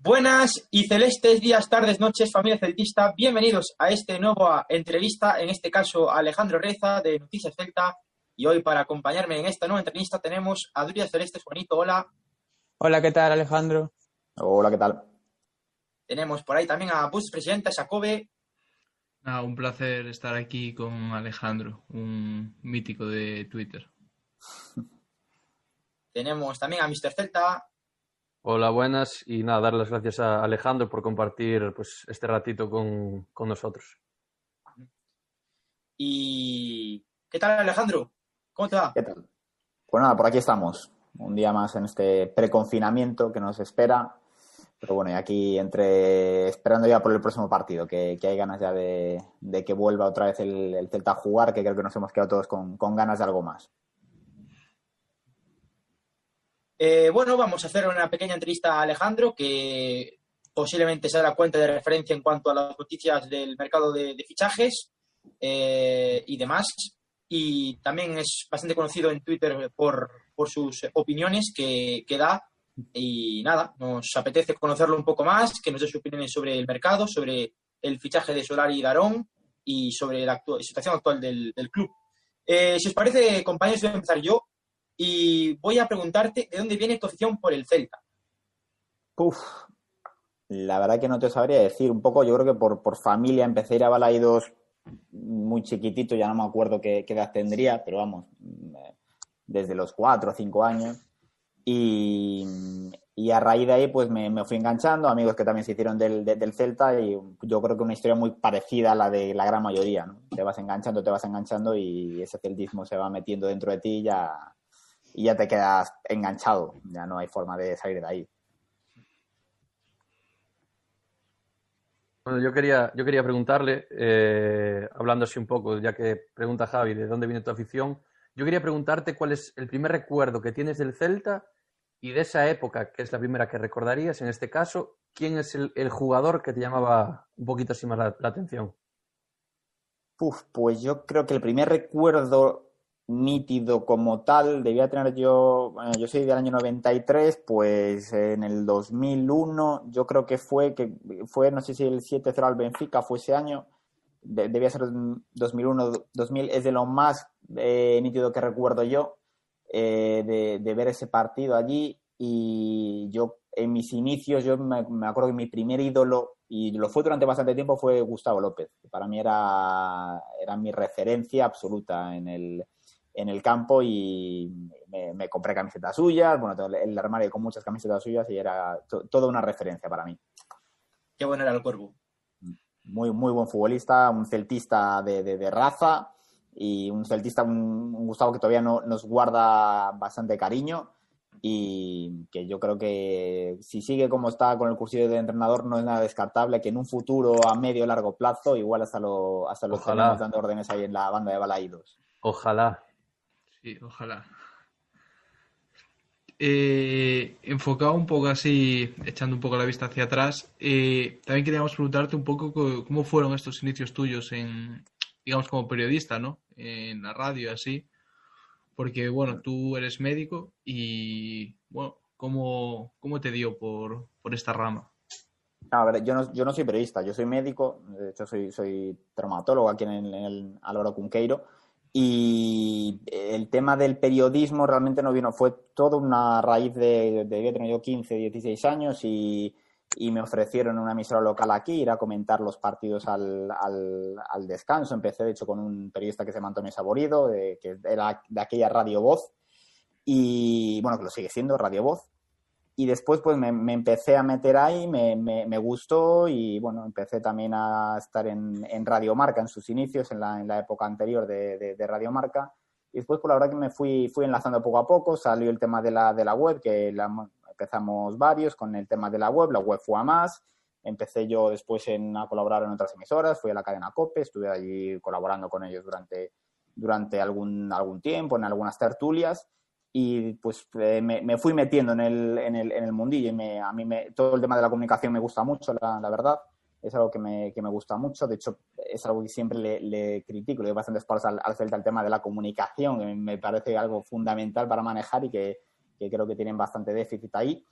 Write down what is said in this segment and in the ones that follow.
Buenas y celestes días, tardes, noches, familia celtista. Bienvenidos a este nuevo entrevista, en este caso Alejandro Reza de Noticias Celta. Y hoy para acompañarme en esta nueva entrevista tenemos a Durias Celestes. Juanito, hola. Hola, ¿qué tal, Alejandro? Hola, ¿qué tal? Tenemos por ahí también a Bus Presidenta Jacobe. Ah, un placer estar aquí con Alejandro, un mítico de Twitter. Tenemos también a Mr. Celta. Hola, buenas. Y nada, dar las gracias a Alejandro por compartir pues, este ratito con, con nosotros. ¿Y qué tal, Alejandro? ¿Cómo te va? ¿Qué tal? Pues nada, por aquí estamos. Un día más en este preconfinamiento que nos espera. Pero bueno, y aquí entre esperando ya por el próximo partido, que, que hay ganas ya de, de, que vuelva otra vez el, el, Celta a jugar, que creo que nos hemos quedado todos con, con ganas de algo más. Eh, bueno, vamos a hacer una pequeña entrevista a Alejandro, que posiblemente sea la cuenta de referencia en cuanto a las noticias del mercado de, fichajes eh, y demás. Y también es bastante conocido en Twitter por, sus opiniones que, que da y nada, nos apetece conocerlo un poco más, que nos dé sus opiniones sobre el mercado, sobre el fichaje de Solari y Darón y sobre la situación actual del, del club. Eh, si os parece, compañeros, voy a empezar yo y voy a preguntarte de dónde viene tu afición por el Celta. Uf, la verdad que no te sabría decir. Un poco, yo creo que por, por familia empecé a ir a Balaidos muy chiquitito, ya no me acuerdo qué, qué edad tendría, pero vamos, desde los cuatro o cinco años. Y, y, a raíz de ahí pues me, me, fui enganchando, amigos que también se hicieron del, del, Celta y yo creo que una historia muy parecida a la de la gran mayoría, ¿no? Te vas enganchando, te vas enganchando y ese celtismo se va metiendo dentro de ti ya, y ya te quedas enganchado, ya no hay forma de salir de ahí. Bueno, yo quería, yo quería preguntarle, eh, hablando así un poco, ya que pregunta Javi de dónde viene tu afición, yo quería preguntarte cuál es el primer recuerdo que tienes del Celta y de esa época, que es la primera que recordarías, en este caso, ¿quién es el, el jugador que te llamaba un poquito así más la, la atención? Uf, pues yo creo que el primer recuerdo nítido como tal. Debía tener yo, yo soy del año 93, pues en el 2001 yo creo que fue, que fue, no sé si el 7-0 al Benfica fue ese año, de, debía ser 2001, 2000, es de lo más eh, nítido que recuerdo yo eh, de, ver ese partido allí. Y yo en mis inicios, yo me, me, acuerdo que mi primer ídolo, y lo fue durante bastante tiempo, fue Gustavo López, para mí era, era mi referencia absoluta en el, en el campo y me, me, compré camisetas suyas, bueno, todo el armario con muchas camisetas suyas y era to, toda una referencia para mí. Qué bueno era el Corvo. Muy, muy buen futbolista, un celtista de, de, de raza y un celtista, un, un, Gustavo que todavía no, nos guarda bastante cariño y que yo creo que si sigue como está con el cursillo de entrenador no es nada descartable que en un futuro a medio largo plazo igual hasta lo hasta lo tenemos dando órdenes ahí en la banda de Balaídos. Ojalá. Sí, ojalá. Eh, enfocado un poco así, echando un poco la vista hacia atrás, eh, también queríamos preguntarte un poco cómo fueron estos inicios tuyos en, digamos, como periodista, ¿no? En la radio, así. Porque, bueno, tú eres médico y, bueno, ¿cómo, cómo te dio por, por esta rama? A ver, yo no, yo no soy periodista, yo soy médico, de hecho soy, soy traumatólogo aquí en el, en Cunqueiro. Y el tema del periodismo realmente no vino, fue toda una raíz de, de tener yo 15, 16 años y, y, me ofrecieron una emisora local aquí, ir a comentar los partidos al, al, al, descanso. Empecé, de hecho, con un periodista que se llama Antonio Saborido, de, que era de aquella Radio Voz, y bueno, que lo sigue siendo, Radio Voz. Y después pues me, me empecé a meter ahí, me, me, me, gustó y bueno, empecé también a estar en, en Radio Marca en sus inicios, en la, en la época anterior de, de, de, Radio Marca. Y después, por pues, la verdad que me fui, fui enlazando poco a poco, salió el tema de la, de la web, que la, empezamos varios con el tema de la web, la web fue a más. Empecé yo después en, a colaborar en otras emisoras, fui a la cadena COPE, estuve allí colaborando con ellos durante, durante algún, algún tiempo, en algunas tertulias y pues eh, me, me, fui metiendo en el, en el, en el mundillo y me, a mí me, todo el tema de la comunicación me gusta mucho, la, la verdad. Es algo que me, que me, gusta mucho. De hecho, es algo que siempre le, le critico, le doy bastantes palos al, al Celta el tema de la comunicación, que me parece algo fundamental para manejar y que, que creo que tienen bastante déficit ahí.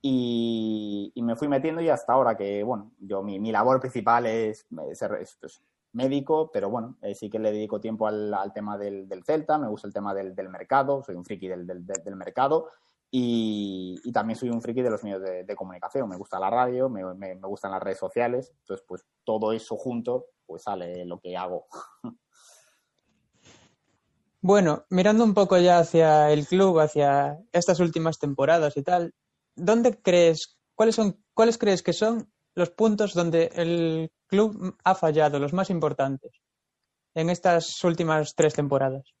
y, me fui metiendo y hasta ahora que, bueno, yo mi, mi labor principal es ser médico, pero bueno, eh, sí que le dedico tiempo al, tema del, del, Celta, me gusta el tema del, mercado, soy un friki del, mercado y, también soy un friki de los medios de, comunicación, me gusta la radio, me, me, gustan las redes sociales, entonces pues todo eso junto pues sale lo que hago. Bueno, mirando un poco ya hacia el club, hacia estas últimas temporadas y tal, ¿dónde crees, cuáles son, cuáles crees que son los puntos donde el club ha fallado, los más importantes, en estas últimas tres temporadas?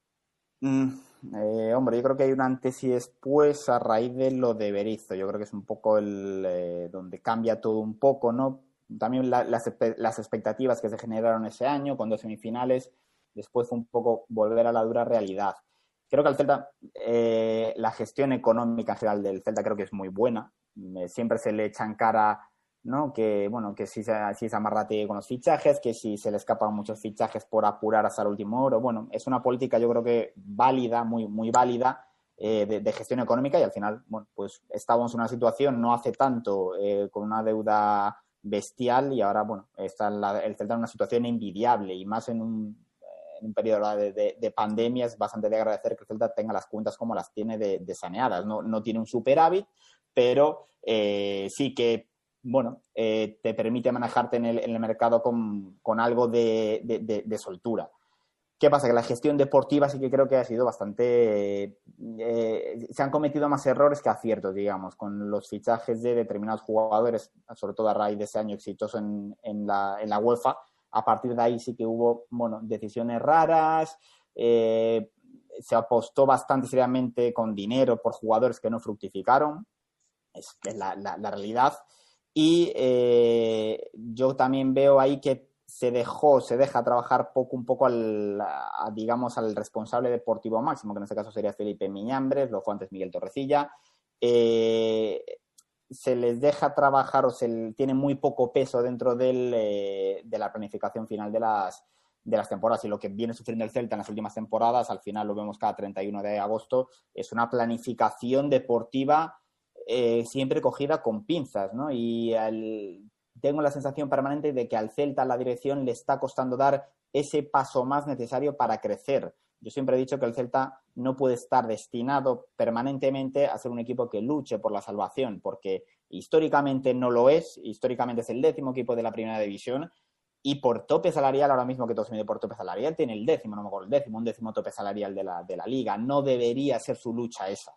Mm, eh, hombre, yo creo que hay un antes y después a raíz de lo de Berizzo. Yo creo que es un poco el eh, donde cambia todo un poco, ¿no? También la, las, expectativas que se generaron ese año con dos semifinales, después un poco volver a la dura realidad. Creo que al Celta, eh, la gestión económica general del Celta creo que es muy buena. siempre se le echan cara ¿no? Que, bueno, que si, si es amarrate con los fichajes, que si se le escapan muchos fichajes por apurar hasta el último oro. Bueno, es una política yo creo que válida, muy, muy válida eh, de, gestión económica y al final, bueno, pues estábamos en una situación no hace tanto eh, con una deuda bestial y ahora, bueno, está la, el Celta en una situación envidiable y más en un, en un periodo de, de, de, pandemia es bastante de agradecer que el Celta tenga las cuentas como las tiene de saneadas. No, no tiene un superávit, pero eh, sí que bueno, eh, te permite manejarte en el, mercado con, algo de, soltura. ¿Qué pasa? Que la gestión deportiva sí que creo que ha sido bastante... Eh, se han cometido más errores que aciertos, digamos, con los fichajes de determinados jugadores, sobre todo a raíz de ese año exitoso en, la, UEFA. A partir de ahí sí que hubo, bueno, decisiones raras, eh, se apostó bastante seriamente con dinero por jugadores que no fructificaron, es, la realidad. Y eh, yo también veo ahí que se dejó, se deja trabajar poco un poco al, a, digamos, al responsable deportivo máximo, que en este caso sería Felipe Miñambres, lo fue antes Miguel Torrecilla. Eh, se les deja trabajar o se tiene muy poco peso dentro del, eh, de la planificación final de las, de las temporadas y lo que viene sufriendo el Celta en las últimas temporadas, al final lo vemos cada 31 de agosto, es una planificación deportiva eh, siempre cogida con pinzas, ¿no? Y tengo la sensación permanente de que al Celta la dirección le está costando dar ese paso más necesario para crecer. Yo siempre he dicho que el Celta no puede estar destinado permanentemente a ser un equipo que luche por la salvación, porque históricamente no lo es, históricamente es el décimo equipo de la primera división y por tope salarial, ahora mismo que todos mide por tope salarial, tiene el décimo, no me acuerdo, el décimo, un décimo tope salarial de la, de la liga. No debería ser su lucha esa.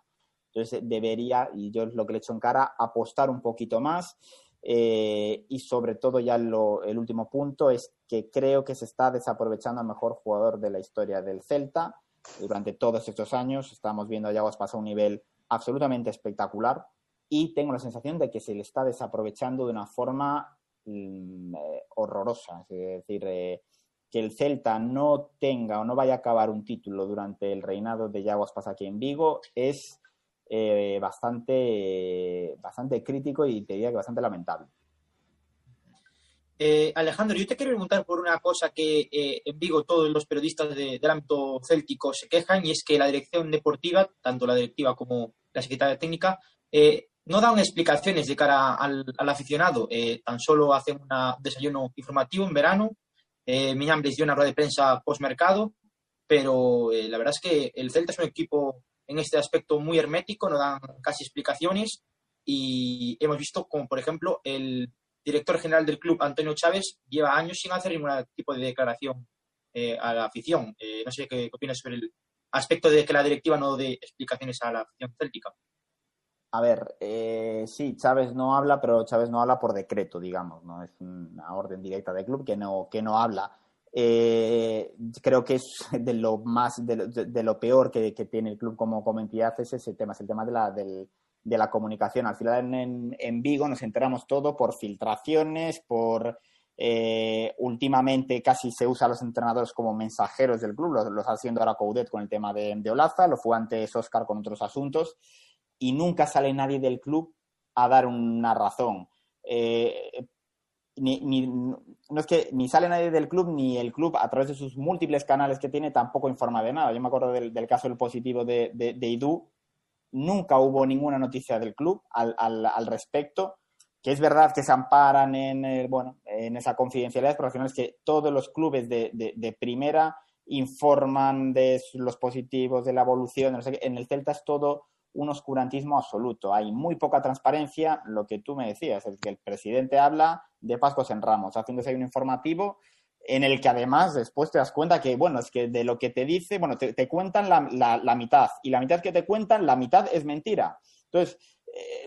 Entonces debería, y yo es lo que le echo en cara, apostar un poquito más. Eh, y sobre todo ya lo, el último punto es que creo que se está desaprovechando al mejor jugador de la historia del Celta. Durante todos estos años estamos viendo a Yaguas pasar un nivel absolutamente espectacular y tengo la sensación de que se le está desaprovechando de una forma mm, eh, horrorosa. Es decir, eh, que el Celta no tenga o no vaya a acabar un título durante el reinado de Yaguas pasa aquí en Vigo es eh, bastante, bastante crítico y te diría que bastante lamentable. Eh, Alejandro, yo te quiero preguntar por una cosa que eh, en Vigo todos los periodistas de, del ámbito céltico se quejan y es que la dirección deportiva, tanto la directiva como la secretaria técnica, no dan explicaciones de cara al, aficionado, tan solo hacen un desayuno informativo en verano, Miñambres dio una rueda de prensa post-mercado, pero la verdad es que el Celta es un equipo en este aspecto muy hermético, no dan casi explicaciones y hemos visto como, por ejemplo, el director general del club, Antonio Chávez, lleva años sin hacer ningún tipo de declaración eh, a la afición. Eh, no sé qué, opinas sobre el aspecto de que la directiva no dé explicaciones a la afición céltica. A ver, eh, sí, Chávez no habla, pero Chávez no habla por decreto, digamos, ¿no? Es una orden directa del club que no, que no habla. Eh, creo que es de lo más, de, de, de lo peor que, tiene el club como, como entidad es ese tema, es el tema de la, de la comunicación. Al final en, en, Vigo nos enteramos todo por filtraciones, por eh, últimamente casi se usa a los entrenadores como mensajeros del club, lo, lo está haciendo ahora Coudet con el tema de, de Olaza, lo fue antes Oscar con otros asuntos, y nunca sale nadie del club a dar una razón. Eh, ni, no es que ni sale nadie del club, ni el club, a través de sus múltiples canales que tiene, tampoco informa de nada. Yo me acuerdo del, del caso del positivo de, de, de nunca hubo ninguna noticia del club al, al, al respecto que es verdad que se amparan en, el, bueno, en esa confidencialidad, pero al final es que todos los clubes de, de, primera informan de los positivos, de la evolución. En el Celta es todo un oscurantismo absoluto. Hay muy poca transparencia, lo que tú me decías, es que el presidente habla de Pascos en Ramos, haciéndose un informativo en el que además después te das cuenta que, bueno, es que de lo que te dice, bueno, te, cuentan la, la, mitad y la mitad que te cuentan, la mitad es mentira. Entonces, eh,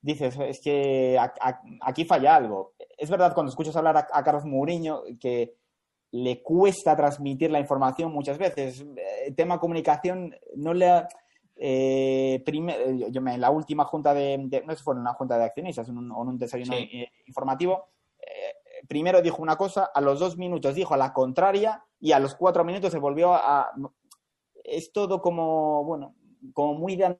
dices, es que a, aquí falla algo. Es verdad, cuando escuchas hablar a, Carlos Mourinho, que le cuesta transmitir la información muchas veces. El tema comunicación no le... Eh, primer, yo me, en la última junta de, de, no sé si fue en una junta de accionistas en un, en un desayuno sí. eh, informativo, eh, primero dijo una cosa, a los dos minutos dijo a la contraria y a los cuatro minutos se volvió a... Es todo como, bueno, como muy de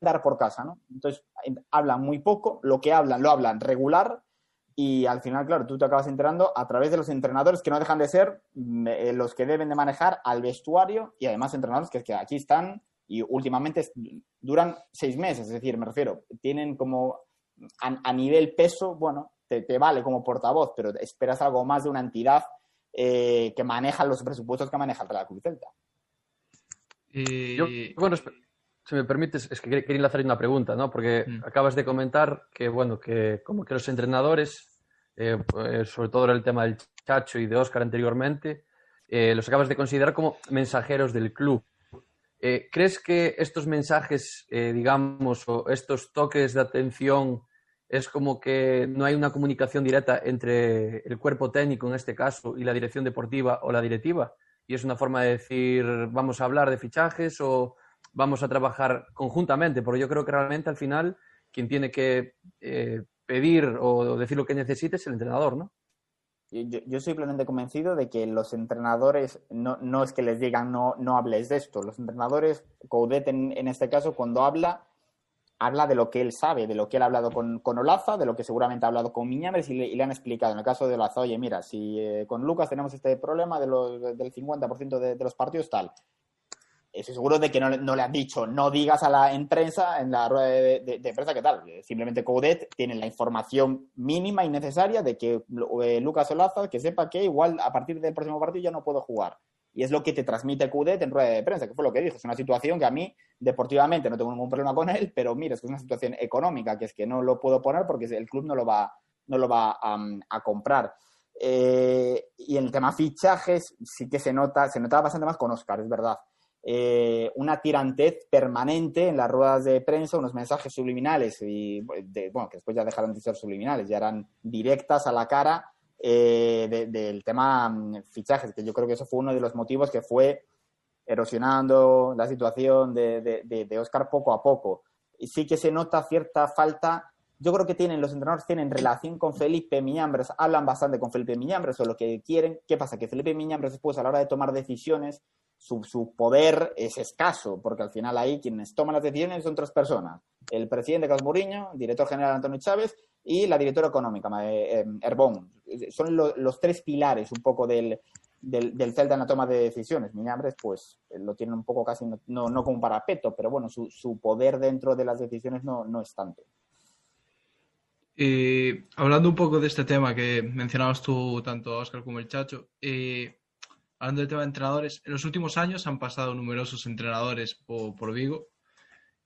dar por casa, ¿no? Entonces, hablan muy poco, lo que hablan lo hablan regular y al final, claro, tú te acabas enterando a través de los entrenadores que no dejan de ser eh, los que deben de manejar al vestuario y además entrenadores que, que aquí están y últimamente duran seis meses, es decir, me refiero, tienen como a, a nivel peso, bueno, te, te, vale como portavoz, pero esperas algo más de una entidad eh, que maneja los presupuestos que maneja el Real Club Celta. Y... Yo, bueno, si me permites, es que quería enlazar una pregunta, ¿no? Porque mm. acabas de comentar que, bueno, que como que los entrenadores, eh, pues, sobre todo el tema del Chacho y de Oscar anteriormente, eh, los acabas de considerar como mensajeros del club. Eh, ¿Crees que estos mensajes, eh, digamos, o estos toques de atención, es como que no hay una comunicación directa entre el cuerpo técnico, en este caso, y la dirección deportiva o la directiva? Y es una forma de decir, vamos a hablar de fichajes o vamos a trabajar conjuntamente, porque yo creo que realmente al final quien tiene que eh, pedir o decir lo que necesite es el entrenador, ¿no? Yo, yo, soy plenamente convencido de que los entrenadores no, no es que les digan no, no hables de esto. Los entrenadores, Coudet en, este caso, cuando habla, habla de lo que él sabe, de lo que él ha hablado con, con Olaza, de lo que seguramente ha hablado con Miñambres y le, y le han explicado. En el caso de Olaza, oye, mira, si eh, con Lucas tenemos este problema de los, del 50% de, de los partidos, tal estoy seguro de que no, no, le han dicho, no digas a la prensa, en la rueda de, de, de prensa qué tal. Simplemente Coudet tiene la información mínima y necesaria de que eh, Lucas Olaza, que sepa que igual a partir del próximo partido ya no puedo jugar. Y es lo que te transmite Coudet en rueda de prensa, que fue lo que dijo. Es una situación que a mí, deportivamente, no tengo ningún problema con él, pero mira, es que es una situación económica, que es que no lo puedo poner porque el club no lo va, no lo va a comprar. Eh, y en el tema fichajes, sí que se nota, se notaba bastante más con Oscar, es verdad eh, una tirantez permanente en las ruedas de prensa, unos mensajes subliminales, y de, bueno, que después ya dejaron de ser subliminales, ya eran directas a la cara eh, de, del tema mm, fichajes, que yo creo que eso fue uno de los motivos que fue erosionando la situación de, de, de Oscar poco a poco. Y sí que se nota cierta falta yo creo que tienen, los entrenadores tienen relación con Felipe Miñambres, hablan bastante con Felipe Miñambres o lo que quieren. ¿Qué pasa? Que Felipe Miñambres después a la hora de tomar decisiones su, su, poder es escaso, porque al final ahí quienes toman las decisiones son tres personas. El presidente Carlos Mourinho, el director general Antonio Chávez y la directora económica, eh, Herbón. Son lo, los tres pilares un poco del, del, Celta en la toma de decisiones. Miñambres, pues, lo tiene un poco casi, no, no como un parapeto, pero bueno, su, su poder dentro de las decisiones no, no es tanto. Eh, hablando un poco de este tema que mencionabas tú, tanto Oscar como el Chacho, eh, hablando del tema de entrenadores, en los últimos años han pasado numerosos entrenadores por, por Vigo.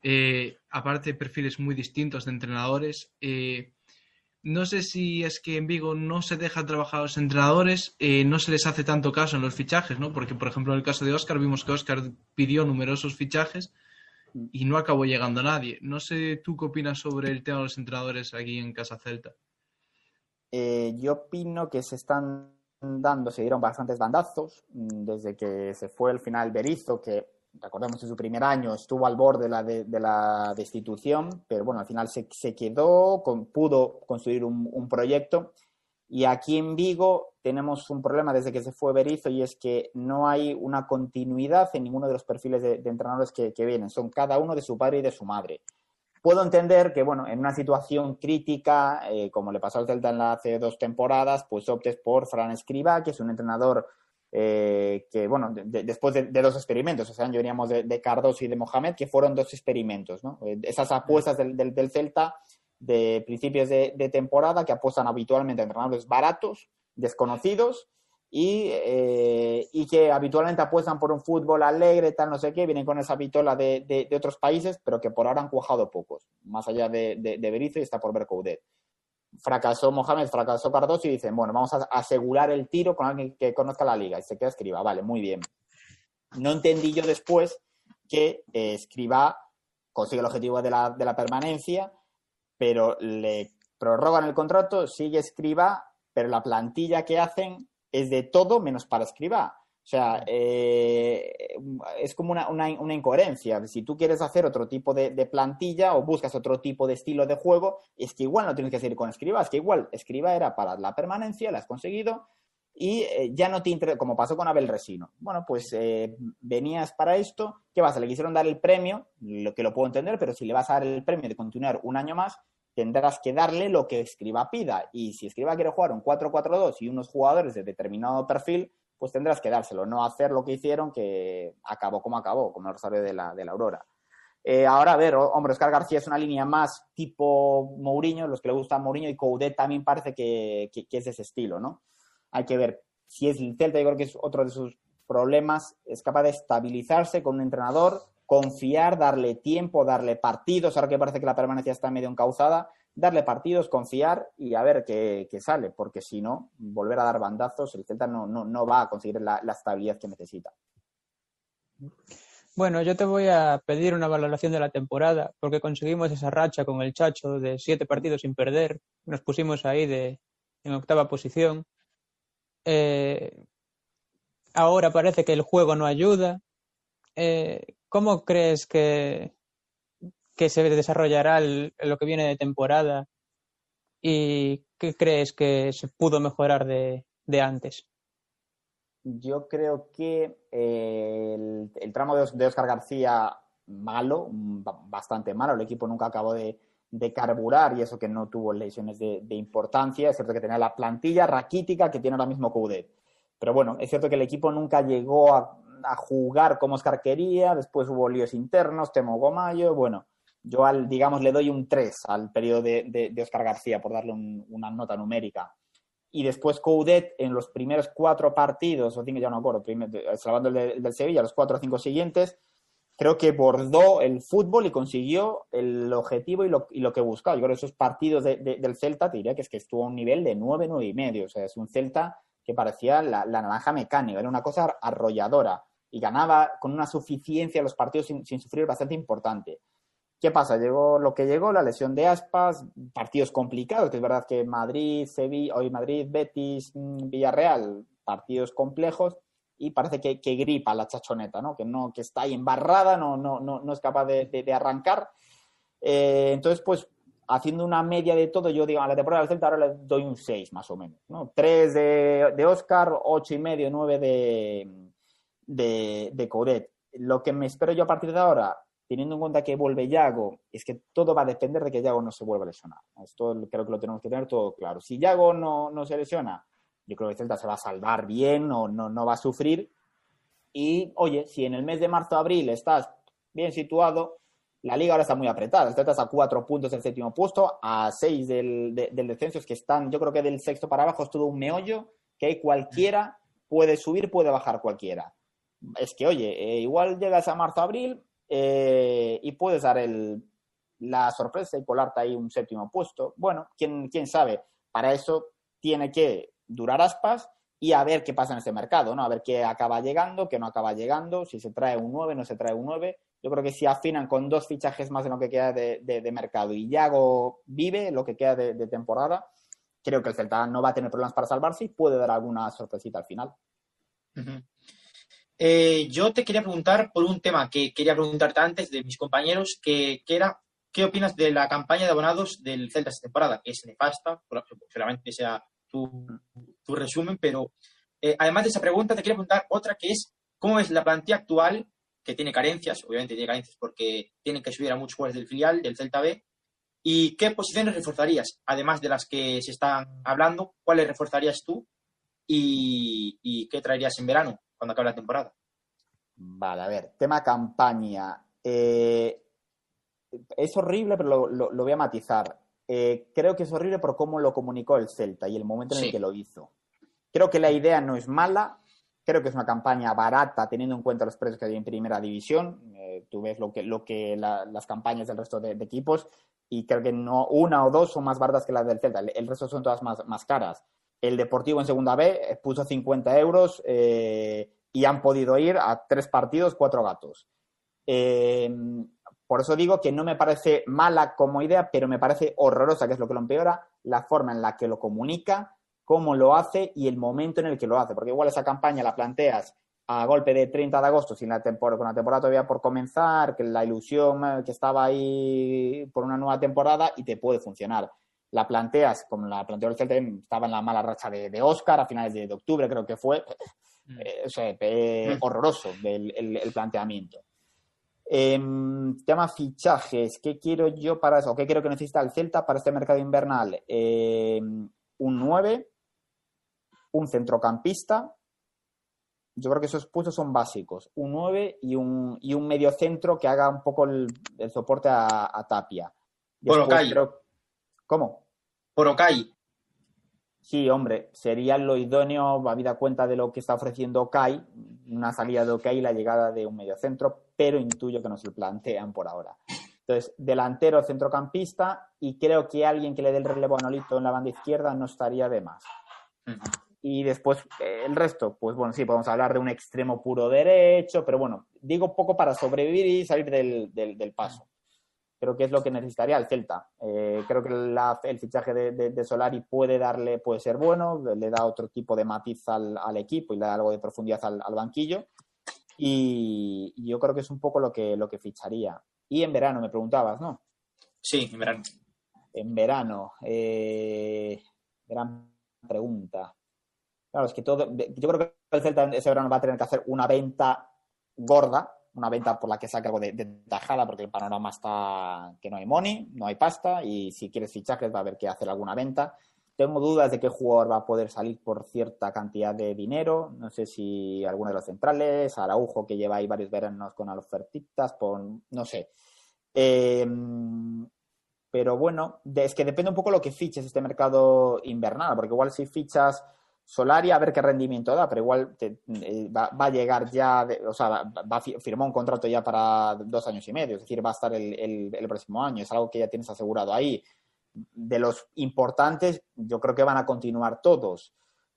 Eh, aparte, perfiles muy distintos de entrenadores. Eh, no sé si es que en Vigo no se dejan trabajar a los entrenadores, eh, no se les hace tanto caso en los fichajes, ¿no? Porque, por ejemplo, en el caso de Oscar, vimos que Oscar pidió numerosos fichajes y no acabó llegando a nadie. No sé tú qué opinas sobre el tema de los entrenadores aquí en Casa Celta. Eh, yo opino que se están dando, se dieron bastantes bandazos mm, desde que se fue el final Berizo, que recordemos en su primer año estuvo al borde de la, de, de la destitución, pero bueno, al final se, quedó, con, pudo construir un, proyecto. Y aquí en Vigo tenemos un problema desde que se fue Berizo y es que no hay una continuidad en ninguno de los perfiles de, de entrenadores que vienen. Son cada uno de su padre y de su madre. Puedo entender que, bueno, en una situación crítica, eh, como le pasó al Celta en la hace dos temporadas, pues optes por Fran Escriba, que es un entrenador eh, que, bueno, después de, dos experimentos, o sea, año veníamos de, de, Cardoso y de Mohamed, que fueron dos experimentos, ¿no? Eh, esas apuestas del, del, Celta de principios de, temporada que apuestan habitualmente a entrenadores baratos, desconocidos, y, eh, y, que habitualmente apuestan por un fútbol alegre, tal, no sé qué, vienen con esa vitola de, de, otros países, pero que por ahora han cuajado pocos, más allá de, de, Berizzo y está por ver Coudet fracasó Mohamed, fracasó Cardoso y dicen, bueno, vamos a asegurar el tiro con alguien que conozca la liga. Y se queda Escriba, vale, muy bien. No entendí yo después que eh, Escriba consigue el objetivo de la, de la permanencia, pero le prorrogan el contrato, sigue Escriba, pero la plantilla que hacen es de todo menos para Escriba. O sea, eh, es como una, una, una, incoherencia. Si tú quieres hacer otro tipo de, plantilla o buscas otro tipo de estilo de juego, es que igual no tienes que seguir con Escriba, es que igual Escriba era para la permanencia, la has conseguido y eh, ya no te interesa, como pasó con Abel Resino. Bueno, pues eh, venías para esto, ¿qué vas? Le quisieron dar el premio, lo que lo puedo entender, pero si le vas a dar el premio de continuar un año más, tendrás que darle lo que Escriba pida. Y si Escriba quiere jugar un 4-4-2 y unos jugadores de determinado perfil, pues tendrás que dárselo, no hacer lo que hicieron que acabó como acabó, como el Rosario de la, de la Aurora. Eh, ahora, a ver, hombre, Oscar García es una línea más tipo Mourinho, los que le gusta Mourinho, y Coudet también parece que, es de ese estilo, ¿no? Hay que ver si es el Celta, yo creo que es otro de sus problemas, es capaz de estabilizarse con un entrenador, confiar, darle tiempo, darle partidos, ahora que parece que la permanencia está medio encauzada, darle partidos, confiar y a ver qué, sale, porque si no, volver a dar bandazos, el Celta no, no, va a conseguir la, estabilidad que necesita. Bueno, yo te voy a pedir una valoración de la temporada, porque conseguimos esa racha con el Chacho de siete partidos sin perder, nos pusimos ahí de, en octava posición. Eh, ahora parece que el juego no ayuda. Eh, ¿Cómo crees que, que se desarrollará lo que viene de temporada y qué crees que se pudo mejorar de, antes? Yo creo que eh, el, tramo de, Oscar García malo, bastante malo, el equipo nunca acabó de, carburar y eso que no tuvo lesiones de, importancia, es cierto que tenía la plantilla raquítica que tiene ahora mismo Coudet. Pero bueno, es cierto que el equipo nunca llegó a, jugar como Oscar quería, después hubo líos internos, Temo Gomayo, bueno, yo, al, digamos, le doy un 3 al periodo de, de, Oscar García, por darle una nota numérica. Y después Coudet, en los primeros cuatro partidos, o cinco, ya no acuerdo, salvando el, del Sevilla, los cuatro o cinco siguientes, creo que bordó el fútbol y consiguió el objetivo y lo, y lo que buscaba. Yo creo que esos partidos del Celta, te diría que es que estuvo a un nivel de 9, 9 y medio. O sea, es un Celta que parecía la, naranja mecánica, era una cosa arrolladora y ganaba con una suficiencia los partidos sin, sin sufrir bastante importante. ¿Qué pasa? Llegó lo que llegó, la lesión de Aspas, partidos complicados, que es verdad que Madrid, Sevilla, hoy Madrid, Betis, mm, Villarreal, partidos complejos, y parece que, que, gripa la chachoneta, ¿no? Que no, que está ahí embarrada, no, no, no, no es capaz de, arrancar. Eh, entonces, pues, haciendo una media de todo, yo digo, a la temporada del Celta ahora le doy un 6 más o menos, ¿no? 3 de, de Oscar, 8 y medio, 9 de, de, de. Lo que me espero yo a partir de ahora, teniendo en cuenta que vuelve Yago, es que todo va a depender de que Yago no se vuelva a lesionar. Esto creo que lo tenemos que tener todo claro. Si Yago no, no se lesiona, yo creo que Celta se va a salvar bien, o no, no va a sufrir. Y, oye, si en el mes de marzo abril estás bien situado, la liga ahora está muy apretada. El Celta está a cuatro puntos del séptimo puesto, a seis del, del descenso, es que están, yo creo que del sexto para abajo es todo un meollo, que cualquiera puede subir, puede bajar cualquiera. Es que, oye, eh, igual llegas a marzo-abril, eh, y puedes dar el, la sorpresa y colarte ahí un séptimo puesto. Bueno, quién, quién sabe. Para eso tiene que durar aspas y a ver qué pasa en este mercado, ¿no? A ver qué acaba llegando, qué no acaba llegando, si se trae un 9, no se trae un 9. Yo creo que si afinan con dos fichajes más de lo que queda de, mercado y Yago vive lo que queda de, temporada, creo que el Celta no va a tener problemas para salvarse y puede dar alguna sorpresita al final. Eh, yo te quería preguntar por un tema que quería preguntarte antes de mis compañeros, que, era, ¿qué opinas de la campaña de abonados del Celta esta temporada? Que es nefasta, seguramente sea tu, tu resumen, pero eh, además de esa pregunta, te quería preguntar otra que es, ¿cómo es la plantilla actual, que tiene carencias, obviamente tiene carencias porque tienen que subir a muchos jugadores del filial, del Celta B, ¿y qué posiciones reforzarías, además de las que se están hablando? ¿Cuáles reforzarías tú y, y qué traerías en verano cuando acabe la temporada. Vale, a ver, tema campaña. Eh, es horrible, pero lo, lo, voy a matizar. Eh, creo que es horrible por cómo lo comunicó el Celta y el momento en el que lo hizo. Creo que la idea no es mala, creo que es una campaña barata teniendo en cuenta los precios que hay en primera división. Eh, tú ves lo que, lo que las campañas del resto de, equipos y creo que no una o dos son más baratas que las del Celta. El, resto son todas más, más caras. El Deportivo en segunda B puso 50 euros y han podido ir a tres partidos, cuatro gatos. Eh, por eso digo que no me parece mala como idea, pero me parece horrorosa, que es lo que lo empeora, la forma en la que lo comunica, cómo lo hace y el momento en el que lo hace. Porque igual esa campaña la planteas a golpe de 30 de agosto, sin la temporada, con la temporada todavía por comenzar, que la ilusión eh, que estaba ahí por una nueva temporada y te puede funcionar. La planteas, como la planteó el Celta, estaba en la mala racha de, de Oscar a finales de, de octubre, creo que fue, Mm. Eh, o sea, mm. horroroso el, planteamiento. Em, tema fichajes, ¿qué quiero yo para eso? ¿Qué quiero que necesita el Celta para este mercado invernal? Em, un 9, un centrocampista. Yo creo que esos puestos son básicos. Un 9 y un, y un medio centro que haga un poco el, soporte a, Tapia. Por ¿Cómo? Por Okai. Sí, hombre, sería lo idóneo, habida cuenta de lo que está ofreciendo Okai, una salida de Okai y la llegada de un mediocentro, pero intuyo que no se lo plantean por ahora. Entonces, delantero, centrocampista, y creo que alguien que le dé el relevo a Nolito en la banda izquierda no estaría de más. Y después, eh, el resto, pues bueno, sí, podemos hablar de un extremo puro derecho, pero bueno, digo poco para sobrevivir y salir del paso creo que es lo que necesitaría el Celta. Eh, creo que el fichaje de, Solari puede darle, puede ser bueno, le da otro tipo de matiz al, equipo y le da algo de profundidad al, banquillo. Y, yo creo que es un poco lo que, lo que ficharía. Y en verano, me preguntabas, ¿no? Sí, en verano. En verano. Eh, gran pregunta. Claro, es que todo. Yo creo que el Celta ese verano va a tener que hacer una venta gorda una venta por la que saque algo de, tajada, porque el panorama está que no hay money, no hay pasta, y si quieres fichajes va a haber que hacer alguna venta. Tengo dudas de qué jugador va a poder salir por cierta cantidad de dinero. No sé si alguno de los centrales, Araujo, que lleva ahí varios veranos con ofertitas, no sé. Em, pero bueno, es que depende un poco lo que fiches este mercado invernal, porque igual si fichas Solari a ver qué rendimiento da, pero igual eh, va, a llegar ya, o sea, va, firmó un contrato ya para dos años y medio, es decir, va a estar el, próximo año, es algo que ya tienes asegurado ahí. De los importantes, yo creo que van a continuar todos.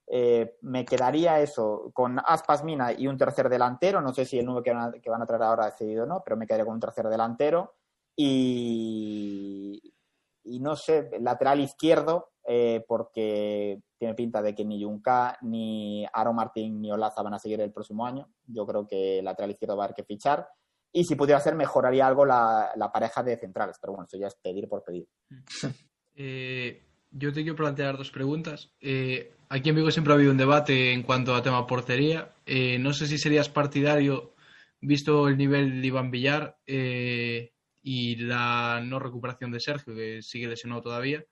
Eh, me quedaría eso, con Aspas Mina y un tercer delantero, no sé si el nuevo que van a, que van a traer ahora ha decidido o no, pero me quedaría con un tercer delantero y, y no sé, lateral izquierdo, eh, porque tiene pinta de que ni Junca, ni Aro Martín, ni Olaza van a seguir el próximo año. Yo creo que lateral izquierdo va a haber que fichar. Y si pudiera ser, mejoraría algo la, pareja de centrales. Pero bueno, eso ya es pedir por pedir. Eh, yo te quiero plantear dos preguntas. Eh, aquí en Vigo siempre ha habido un debate en cuanto a tema portería. no sé si serías partidario, visto el nivel de Iván Villar y la no recuperación de Sergio, que sigue lesionado todavía,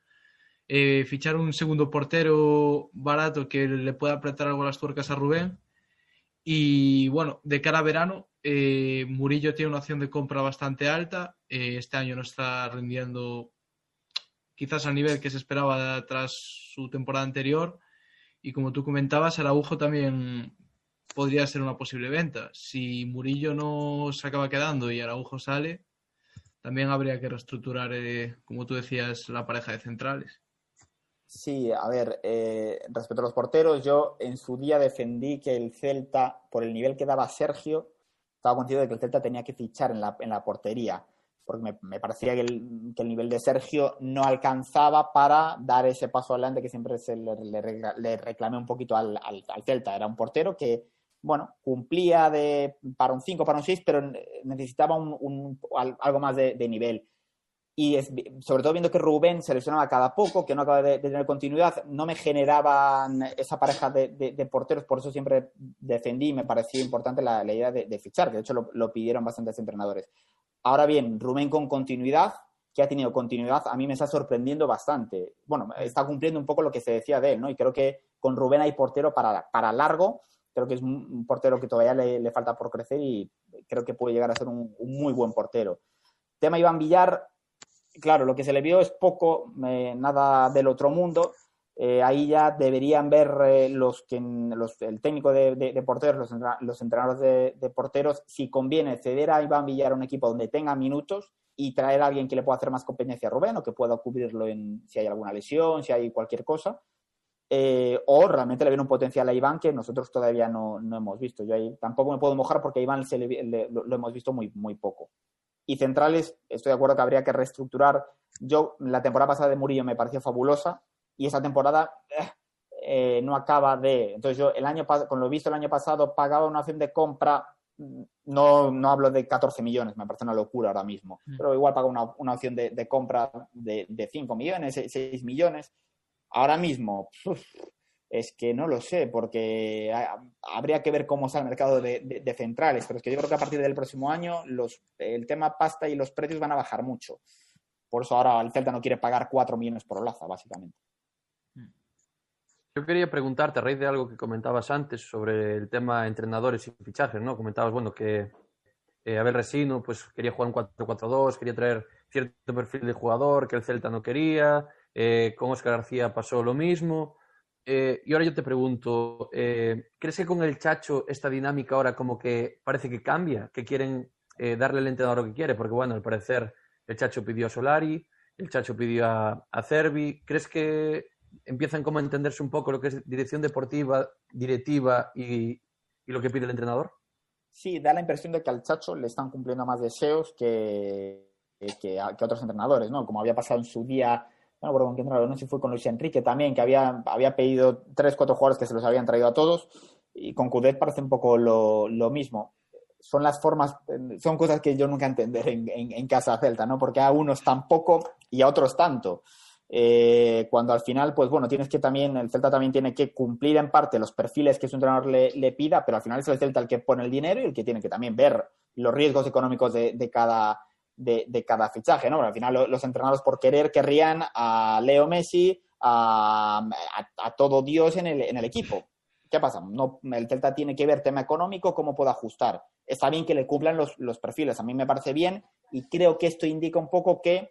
eh, fichar un segundo portero barato que le pueda apretar algo las tuercas a Rubén. Y bueno, de cara a verano, eh, Murillo tiene una opción de compra bastante alta. Eh, este año no está rindiendo quizás al nivel que se esperaba tras su temporada anterior. Y como tú comentabas, Araujo también podría ser una posible venta. Si Murillo no se acaba quedando y Araujo sale, también habría que reestructurar, como tú decías, la pareja de centrales. Sí, a ver, eh, respecto a los porteros, yo en su día defendí que el Celta, por el nivel que daba Sergio, estaba convencido de que el Celta tenía que fichar en la, en la portería, porque me, parecía que el, nivel de Sergio no alcanzaba para dar ese paso adelante que siempre se le, reclamé un poquito al, al, Celta. Era un portero que, bueno, cumplía de, para un 5, para un 6, pero necesitaba un, algo más de nivel y sobre todo viendo que Rubén se lesionaba cada poco, que no acaba de, tener continuidad, no me generaban esa pareja de, porteros, por eso siempre defendí y me parecía importante la, idea de, fichar, que de hecho lo, pidieron bastantes entrenadores. Ahora bien, Rubén con continuidad, que ha tenido continuidad, a mí me está sorprendiendo bastante. Bueno, está cumpliendo un poco lo que se decía de él, ¿no? Y creo que con Rubén hay portero para, para largo. Creo que es un portero que todavía le, falta por crecer y creo que puede llegar a ser un, muy buen portero. Tema Iván Villar, claro, lo que se le vio es poco, eh, nada del otro mundo. Eh, ahí ya deberían ver eh, los que los, el técnico de, porteros, los, entrenadores de, porteros, si conviene ceder a Iván Villar a un equipo donde tenga minutos y traer a alguien que le pueda hacer más competencia a Rubén o que pueda cubrirlo en si hay alguna lesión, si hay cualquier cosa. O realmente le viene un potencial a Iván que nosotros todavía no, hemos visto. Yo ahí tampoco me puedo mojar porque a Iván se lo, hemos visto muy, muy poco. Y centrales, estoy de acuerdo que habría que reestructurar. Yo, la temporada pasada de Murillo me pareció fabulosa y esa temporada eh, eh, no acaba de. Entonces, yo el año con lo visto el año pasado pagaba una opción de compra no, no hablo de 14 millones, me parece una locura ahora mismo, mm. pero igual pago una, una opción de, de compra de, de, 5 millones, 6 millones. Ahora mismo, es que no lo sé, porque habría que ver cómo está el mercado de, centrales, pero es que yo creo que a partir del próximo año los, el tema pasta y los precios van a bajar mucho. Por eso ahora el Celta no quiere pagar 4 millones por Olaza, básicamente. Yo quería preguntarte, a raíz de algo que comentabas antes sobre el tema entrenadores y fichajes, ¿no? Comentabas, bueno, que eh, Abel Resino pues, quería jugar un 4-4-2, quería traer cierto perfil de jugador que el Celta no quería, eh, con Oscar García pasó lo mismo. Eh, y ahora yo te pregunto, eh, ¿crees que con el Chacho esta dinámica ahora como que parece que cambia, que quieren darle al entrenador lo que quiere? Porque bueno, al parecer el Chacho pidió a Solari, el Chacho pidió a, a Cervi. ¿Crees que empiezan como a entenderse un poco lo que es dirección deportiva, directiva y, lo que pide el entrenador? Sí, da la impresión de que al Chacho le están cumpliendo más deseos que, que, a, otros entrenadores, ¿no? Como había pasado en su día, no recuerdo con quién entrenador, no sé si fue con Luis Enrique también, que había, había pedido tres, cuatro jugadores que se los habían traído a todos, y con Cudet parece un poco lo, lo mismo son las formas, son cosas que yo nunca entender en, en, en, Casa Celta, ¿no? Porque a unos tan poco y a otros tanto. Eh, cuando al final, pues bueno, tienes que también, el Celta también tiene que cumplir en parte los perfiles que su entrenador le, pida, pero al final es el Celta el que pone el dinero y el que tiene que también ver los riesgos económicos de, cada, de, cada fichaje, ¿no? al final los entrenadores por querer querrían a Leo Messi, a, todo Dios en el, equipo. ¿Qué pasa? No, el Celta tiene que ver tema económico, cómo puede ajustar. Está bien que le cumplan los, los perfiles, a mí me parece bien y creo que esto indica un poco que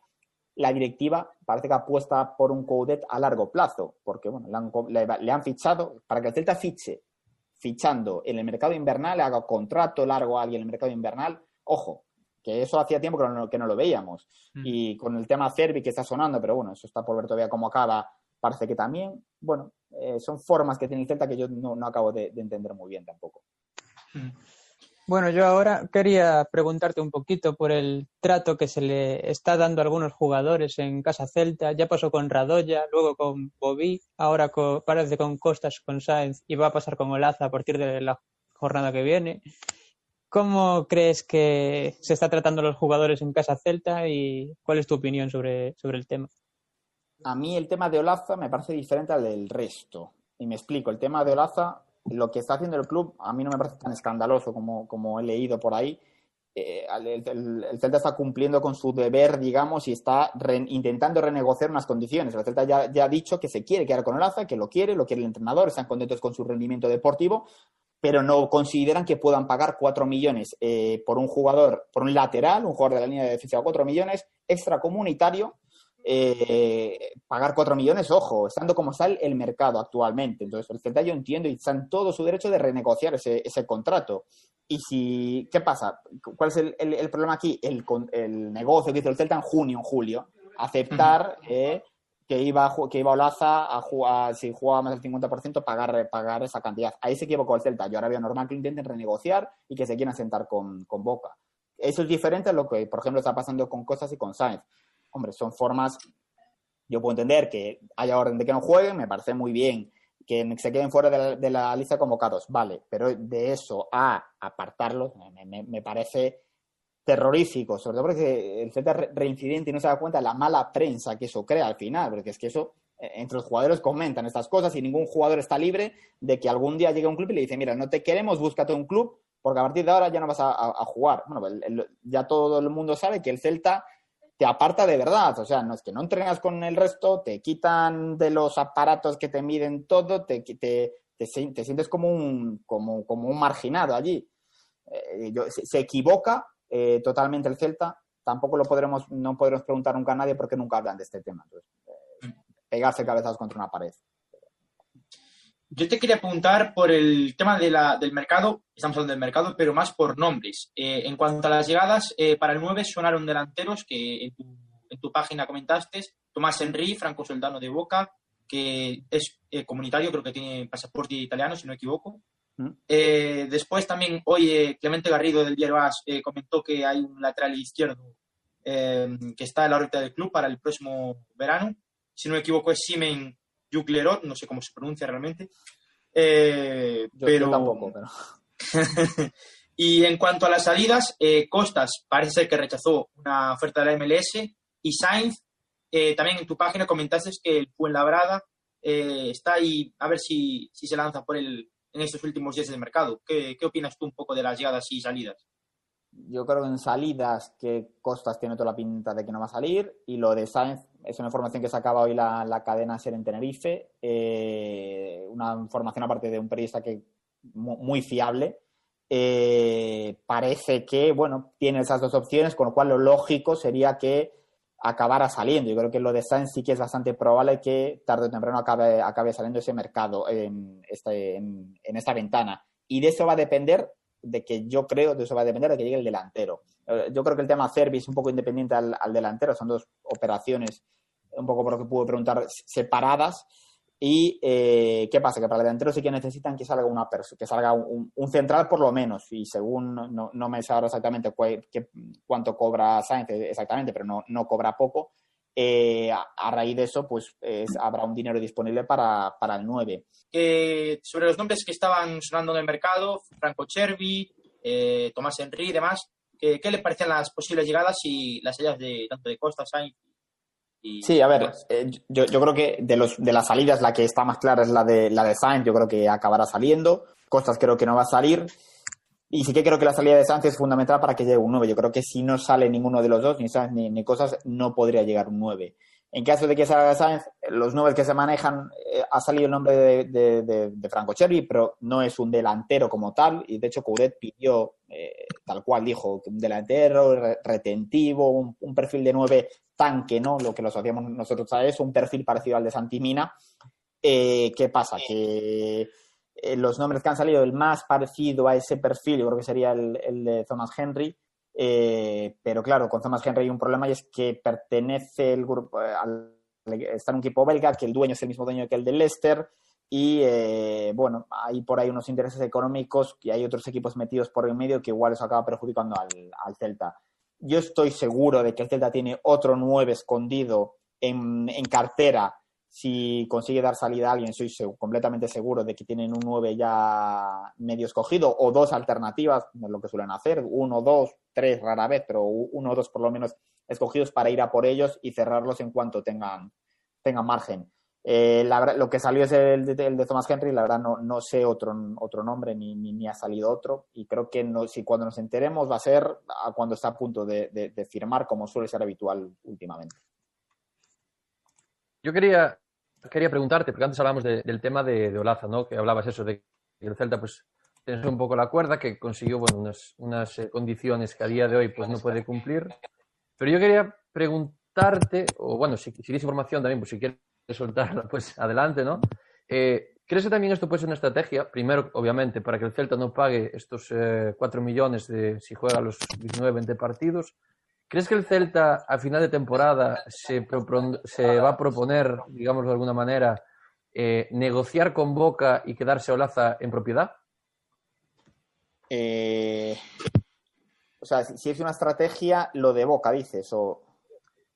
la directiva parece que apuesta por un Coudet a largo plazo, porque bueno, le han, fichado, para que el Celta fiche, fichando en el mercado invernal, le haga contrato largo a alguien en el mercado invernal, ojo, que eso hacía tiempo que no, que no lo veíamos. Mm. Y con el tema Cervi que está sonando, pero bueno, eso está por ver todavía cómo acaba, parece que también, bueno, eh, son formas que tiene el Celta que yo no, acabo de, entender muy bien tampoco. Mm. Bueno, yo ahora quería preguntarte un poquito por el trato que se le está dando a algunos jugadores en Casa Celta. Ya pasó con Radoya, luego con Bobby, ahora parece con Costas, con Sáenz y va a pasar con Olaza a partir de la jornada que viene. ¿Cómo crees que se está tratando los jugadores en Casa Celta y cuál es tu opinión sobre, sobre el tema? A mí el tema de Olaza me parece diferente al del resto. Y me explico, el tema de Olaza lo que está haciendo el club a mí no me parece tan escandaloso como, como he leído por ahí. Eh, el, Celta está cumpliendo con su deber, digamos, y está intentando renegociar unas condiciones. El Celta ya, ya, ha dicho que se quiere quedar con el AZA, que lo quiere, lo quiere el entrenador, están contentos con su rendimiento deportivo, pero no consideran que puedan pagar 4 millones eh, por un jugador, por un lateral, un jugador de la línea de defensa, 4 millones extracomunitario, eh, pagar 4 millones, ojo, estando como está el, mercado actualmente. Entonces, el Celta yo entiendo y están todo su derecho de renegociar ese, ese contrato. Y si, ¿qué pasa? ¿Cuál es el, el, problema aquí? El, el, negocio que hizo el Celta en junio, en julio, aceptar eh, que iba que iba Olaza a jugar, si jugaba más del 50%, pagar, pagar esa cantidad. Ahí se equivocó el Celta. Yo ahora veo normal que intenten renegociar y que se quieran sentar con, con Boca. Eso es diferente a lo que, por ejemplo, está pasando con Cosas y con Sainz hombre, son formas, yo puedo entender que haya orden de que no jueguen, me parece muy bien que se queden fuera de la, lista de convocados, vale, pero de eso a apartarlos me, parece terrorífico, sobre todo porque el Z reincidente y no se da cuenta de la mala prensa que eso crea al final, porque es que eso eh, entre los jugadores comentan estas cosas y ningún jugador está libre de que algún día llegue un club y le dice, mira, no te queremos, búscate un club, porque a partir de ahora ya no vas a, jugar. Bueno, ya todo el mundo sabe que el Celta te aparta de verdad. O sea, no es que no entrenas con el resto, te quitan de los aparatos que te miden todo, te, te, te, sientes como un, como, como un marginado allí. Eh, se, equivoca eh, totalmente el Celta. Tampoco lo podremos, no podremos preguntar nunca a nadie porque nunca hablan de este tema. Eh, pegarse cabezas contra una pared. Yo te quería preguntar por el tema del mercado, estamos hablando del mercado, pero más por nombres. en cuanto a las llegadas, para el 9 sonaron delanteros que en tu, en tu página comentaste, Tomás Henry, Franco Soldano de Boca, que es comunitario, creo que tiene pasaporte italiano, si no me equivoco. Eh, después también hoy eh, Clemente Garrido del Diario As eh, comentó que hay un lateral izquierdo que está en la órbita del club para el próximo verano. Si no me equivoco es Simen Juklerot, no sé cómo se pronuncia realmente. pero... tampoco, pero... y en cuanto a las salidas, Costas parece ser que rechazó una oferta de la MLS y Sainz, también en tu página comentaste que el Fuenlabrada está ahí a ver si, si se lanza por el en estos últimos días del mercado. ¿Qué, opinas tú un poco de las llegadas y salidas? Yo creo en salidas que Costas tiene toda la pinta de que no va a salir y lo de Sainz es una información que sacaba hoy la, cadena Ser en Tenerife, eh, una información aparte de un periodista que muy fiable. Eh, parece que, bueno, tiene esas dos opciones, con lo cual lo lógico sería que acabara saliendo. Yo creo que lo de Sainz sí que es bastante probable que tarde o temprano acabe, acabe saliendo ese mercado en, este, en, esta ventana. Y de eso va a depender, de que yo creo, de eso va a depender de que llegue el delantero. Eh, yo creo que el tema Cervi es un poco independiente al, al delantero, son dos operaciones, un poco por lo que puedo preguntar, separadas. Y eh, ¿qué pasa? Que para el delantero sí que necesitan que salga una que salga un, central por lo menos. Y según no, no me sé ahora exactamente cuánto cobra Sainz exactamente, pero no, no cobra poco. Eh, a, raíz de eso, pues habrá un dinero disponible para, para el 9. sobre los nombres que estaban sonando en el mercado, Franco Chervi, eh, Tomás Henry y demás, ¿qué, ¿qué, le parecían las posibles llegadas y las salidas de tanto de Costa, Sainz sí, a ver, eh, yo, yo, creo que de, los, de las salidas la que está más clara es la de, la de Sainz, yo creo que acabará saliendo. Costas creo que no va a salir. Y sí que creo que la salida de Sainz es fundamental para que llegue un 9. Yo creo que si no sale ninguno de los dos, ni Sainz ni, ni Costas, no podría llegar un 9. En caso de que salga Sainz, los 9 que se manejan, eh, ha salido el nombre de, de, Franco Cherry, pero no es un delantero como tal. Y de hecho, Coudet pidió, eh, tal cual dijo, un delantero retentivo, un, perfil de 9 tanque, ¿no? Lo que lo asociamos nosotros a eso, un perfil parecido al de Santimina. Eh, ¿Qué pasa? Que eh, los nombres que han salido, el más parecido a ese perfil, yo creo que sería el, de Thomas Henry. Eh, pero claro, con Thomas Henry hay un problema y es que pertenece el grupo al, está en un equipo belga, que el dueño es el mismo dueño que el de Leicester. Y bueno, hay por ahí unos intereses económicos y hay otros equipos metidos por el medio que igual eso acaba perjudicando al, al Celta. Yo estoy seguro de que el Celta tiene otro 9 escondido en, cartera si consigue dar salida a alguien, soy completamente seguro de que tienen un 9 ya medio escogido o dos alternativas, es lo que suelen hacer, uno, dos, tres rara vez, pero uno o dos por lo menos escogidos para ir a por ellos y cerrarlos en cuanto tengan, tengan margen. Eh, lo que salió es el de, el de, Thomas Henry, la verdad no, no sé otro, otro nombre ni, ni, ha salido otro y creo que no, si cuando nos enteremos va a ser a cuando está a punto de, firmar como suele ser habitual últimamente. Yo quería, quería preguntarte, porque antes hablamos del tema de, Olaza, ¿no? que hablabas eso de que el Celta pues tensó un poco la cuerda, que consiguió bueno, unas, unas eh, condiciones que a día de hoy pues no puede cumplir, pero yo quería preguntarte, o bueno, si, si tienes información también, pues si quieres soltarla, pues adelante, ¿no? Eh, ¿Crees que también esto puede ser una estrategia? Primero, obviamente, para que el Celta no pague estos eh, 4 millones de si juega los 19, 20 partidos. ¿Crees que el Celta a final de temporada se, se va a proponer, digamos de alguna manera, eh, negociar con Boca y quedarse Olaza en propiedad? Eh, o sea, si es una estrategia, lo de Boca, dices, o...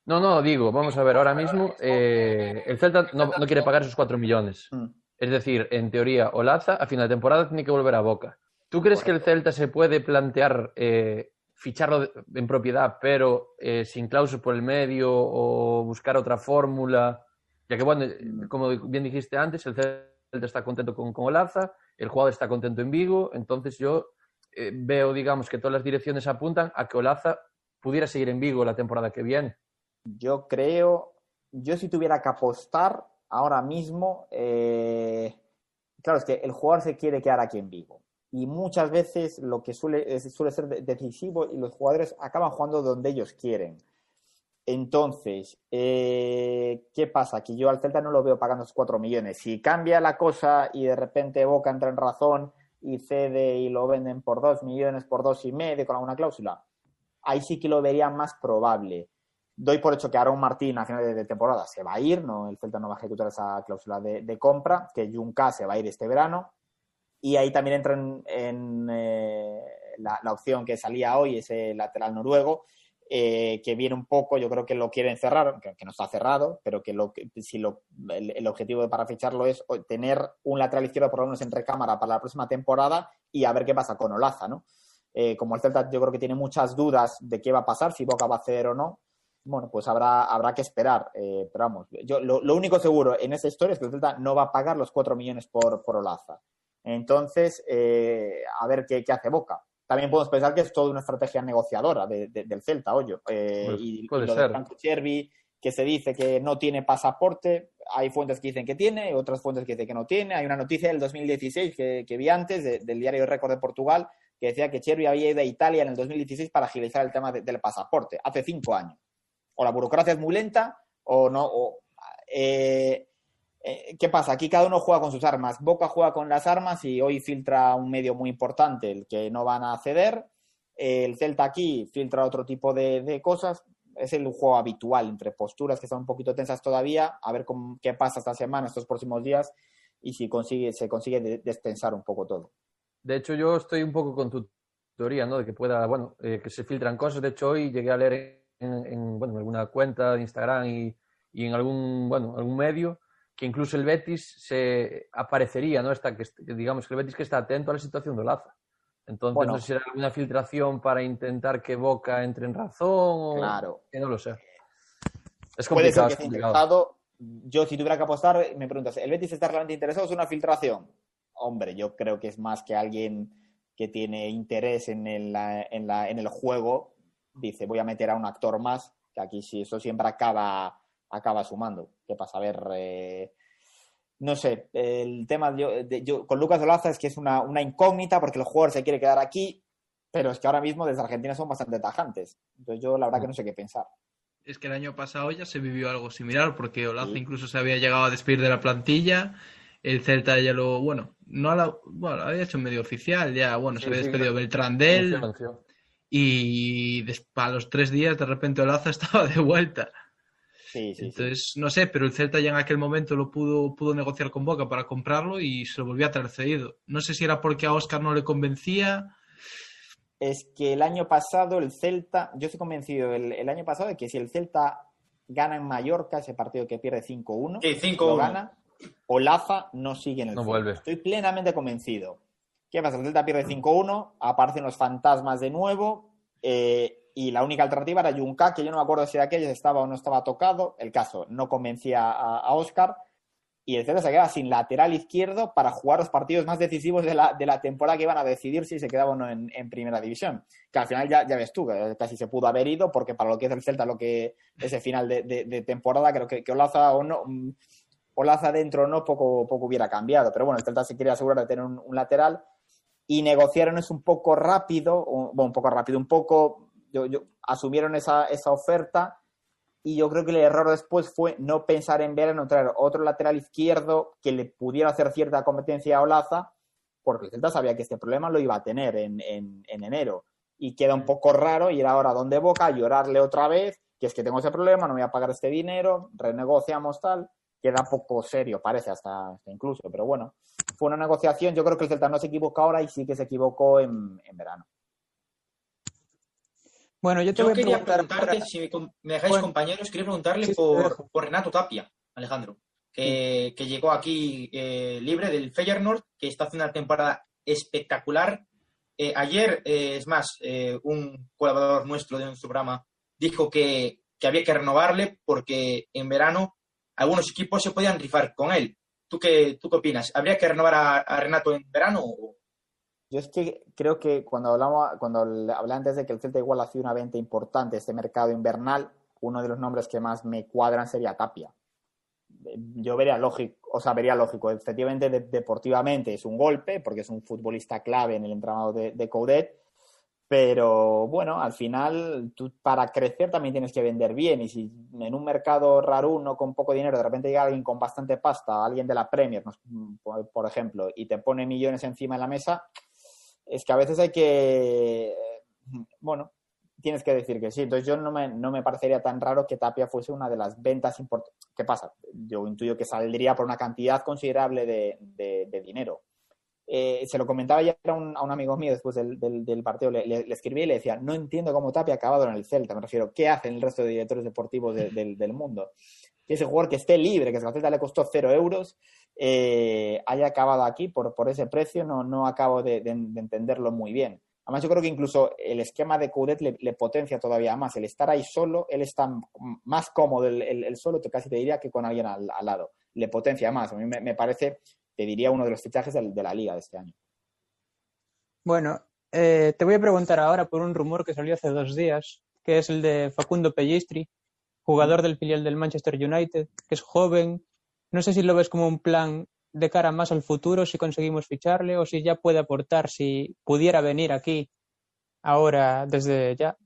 No, no, digo, vamos a ver, ahora mismo eh, el Celta no, quiere pagar esos 4 millones. Mm. Es decir, en teoría, Olaza a final de temporada tiene que volver a Boca. ¿Tú crees que el Celta se puede plantear eh, ficharlo en propiedad, pero eh, sin cláusula por el medio o buscar otra fórmula? Ya que, bueno, como bien dijiste antes, el Celta está contento con, con Olaza, el jugador está contento en Vigo, entonces yo veo, digamos, que todas las direcciones apuntan a que Olaza pudiera seguir en Vigo la temporada que viene. Yo creo, yo si tuviera que apostar ahora mismo, eh, claro, es que el jugador se quiere quedar aquí en Vigo. Y muchas veces lo que suele, suele ser decisivo y los jugadores acaban jugando donde ellos quieren. Entonces, eh, ¿qué pasa? Que yo al Celta no lo veo pagando esos 4 millones. Si cambia la cosa y de repente Boca entra en razón y cede y lo venden por 2 millones, por dos y medio con alguna cláusula, ahí sí que lo vería más probable. Doy por hecho que Aaron Martín a final de temporada se va a ir, no, el Celta no va a ejecutar esa cláusula de, compra, que Junca se va a ir este verano. Y ahí también entra en, eh, la, opción que salía hoy, ese lateral noruego, eh, que viene un poco, yo creo que lo quieren cerrar, que, no está cerrado, pero que, si lo, el, objetivo para ficharlo es tener un lateral izquierdo por lo menos en recámara para la próxima temporada y a ver qué pasa con Olaza, ¿no? Eh, como el Celta yo creo que tiene muchas dudas de qué va a pasar, si Boca va a hacer o no, bueno, pues habrá, habrá que esperar. Pero vamos, yo, lo, único seguro en esa historia es que el Celta no va a pagar los 4 millones por, por Olaza. Entonces, a ver qué, qué hace Boca también podemos pensar que es toda una estrategia negociadora del Celta, oye. Eh, pues y, lo de Franco Chervi, que se dice que no tiene pasaporte, hay fuentes que dicen que tiene, otras fuentes que dicen que no tiene. Hay una noticia del 2016 que, que vi antes del diario Récord de Portugal que decía que Chervi había ido a Italia en el 2016 para agilizar el tema del pasaporte, hace cinco años. O la burocracia es muy lenta o no. O, eh, eh, ¿Qué pasa? Aquí cada uno juega con sus armas. Boca juega con las armas y hoy filtra un medio muy importante, el que no van a ceder. El Celta aquí filtra otro tipo de, cosas. Es el juego habitual entre posturas que están un poquito tensas todavía. A ver qué pasa esta semana, estos próximos días y si consigue, se consigue destensar un poco todo. De hecho, yo estoy un poco con tu teoría, ¿no? De que pueda, bueno, eh, que se filtran cosas. De hecho, hoy llegué a leer en alguna cuenta de Instagram y, y en algún, bueno, algún medio que incluso el Betis se aparecería, ¿no? Está, que, digamos que el Betis que está atento a la situación de Olaza. Entonces, no sé si era alguna filtración para intentar que Boca entre en razón claro. que no lo sé. Es complicado. Puede ser que Yo, si tuviera que apostar, me preguntas, ¿el Betis está realmente interesado? ¿Es una filtración? Hombre, yo creo que es más que alguien que tiene interés en el, en, la, en el juego, dice, voy a meter a un actor más, que aquí sí, eso siempre acaba acaba sumando. ¿Qué pasa? A ver, eh, no sé, el tema de, yo, con Lucas Olaza es que es una, incógnita porque el jugador se quiere quedar aquí, pero es que ahora mismo desde Argentina son bastante tajantes. Entonces yo la verdad que no sé qué pensar. Es que el año pasado ya se vivió algo similar porque Olaza incluso se había llegado a despedir de la plantilla. El Celta ya lo, bueno, no la, bueno, había hecho medio oficial, ya, bueno, se había despedido Beltrán del y a los tres días de repente Olaza estaba de vuelta. Entonces, no sé, pero el Celta ya en aquel momento lo pudo, pudo negociar con Boca para comprarlo y se lo volvió a traer cedido. No sé si era porque a Oscar no le convencía. Es que el año pasado el Celta, yo estoy convencido el, año pasado de que si el Celta gana en Mallorca, ese partido que pierde 5-1, sí, lo gana, Olaza no sigue en el no vuelve. Estoy plenamente convencido. ¿Qué pasa? El Celta pierde 5-1, aparecen los fantasmas de nuevo. Eh, y la única alternativa era Junca, que yo no me acuerdo si aquello estaba o no estaba tocado. El caso no convencía a, Oscar y el Celta se quedaba sin lateral izquierdo para jugar los partidos más decisivos de la, de la temporada que iban a decidir si se quedaba o no en, primera división. Que al final ya, ya ves tú, casi se pudo haber ido porque para lo que es el Celta, lo que ese final de, temporada, creo que, que, Olaza o no, mm, Olaza dentro o no, poco, poco hubiera cambiado. Pero bueno, el Celta se quería asegurar de tener un, lateral y negociaron es un poco rápido, bueno, un poco rápido, un poco yo, asumieron esa, esa oferta y yo creo que el error después fue no pensar en ver en traer otro lateral izquierdo que le pudiera hacer cierta competencia a Olaza, porque el Celta sabía que este problema lo iba a tener en, en, enero. Y queda un poco raro ir ahora donde Boca, llorarle otra vez, que es que tengo ese problema, no voy a pagar este dinero, renegociamos tal. Queda poco serio, parece hasta, incluso, pero bueno, fue una negociación. Yo creo que el Celta no se equivocó ahora y sí que se equivocó en verano. Bueno, yo, te voy quería preguntarte, si me, dejáis compañeros, quería preguntarle por, Renato Tapia, Alejandro, que, llegó aquí eh, libre del Feyenoord, que está haciendo una temporada espectacular. Eh, ayer, eh, es más, un colaborador nuestro de nuestro programa dijo que, había que renovarle porque en verano algunos equipos se podían rifar con él. ¿Tú qué, tú qué opinas? ¿Habría que renovar a, a Renato en verano o, yo es que creo que cuando hablamos, cuando hablé antes de que el Celta igual hacía una venta importante este mercado invernal, uno de los nombres que más me cuadran sería Tapia. Yo vería lógico, o sea, vería lógico. Efectivamente, deportivamente es un golpe, porque es un futbolista clave en el entramado de, de Coudet, pero bueno, al final, tú para crecer también tienes que vender bien. Y si en un mercado raro, uno con poco dinero, de repente llega alguien con bastante pasta, alguien de la Premier, por ejemplo, y te pone millones encima de la mesa, es que a veces hay que. Bueno, tienes que decir que sí. Entonces, yo no me, no me parecería tan raro que Tapia fuese una de las ventas importantes. ¿Qué pasa? Yo intuyo que saldría por una cantidad considerable de dinero eh, se lo comentaba ya a un, a un, amigo mío después del, del, partido, le, le, escribí y le decía, no entiendo cómo Tapia ha acabado en el Celta, me refiero, ¿qué hacen el resto de directores deportivos del mundo? Que ese jugador que esté libre, que a Celta le costó cero euros, eh, haya acabado aquí por, por ese precio, no, no acabo de, de, entenderlo muy bien. Además, yo creo que incluso el esquema de Coudet le, potencia todavía más. El estar ahí solo, él está más cómodo el, solo, casi te diría, que con alguien al, lado. Le potencia más. A mí me, parece te diría uno de los fichajes de, de la liga de este año. Bueno, eh, te voy a preguntar ahora por un rumor que salió hace dos días, que es el de Facundo Pellistri, jugador del filial del Manchester United, que es joven. No sé si lo ves como un plan de cara más al futuro, si conseguimos ficharle, o si ya puede aportar, si pudiera venir aquí ahora desde ya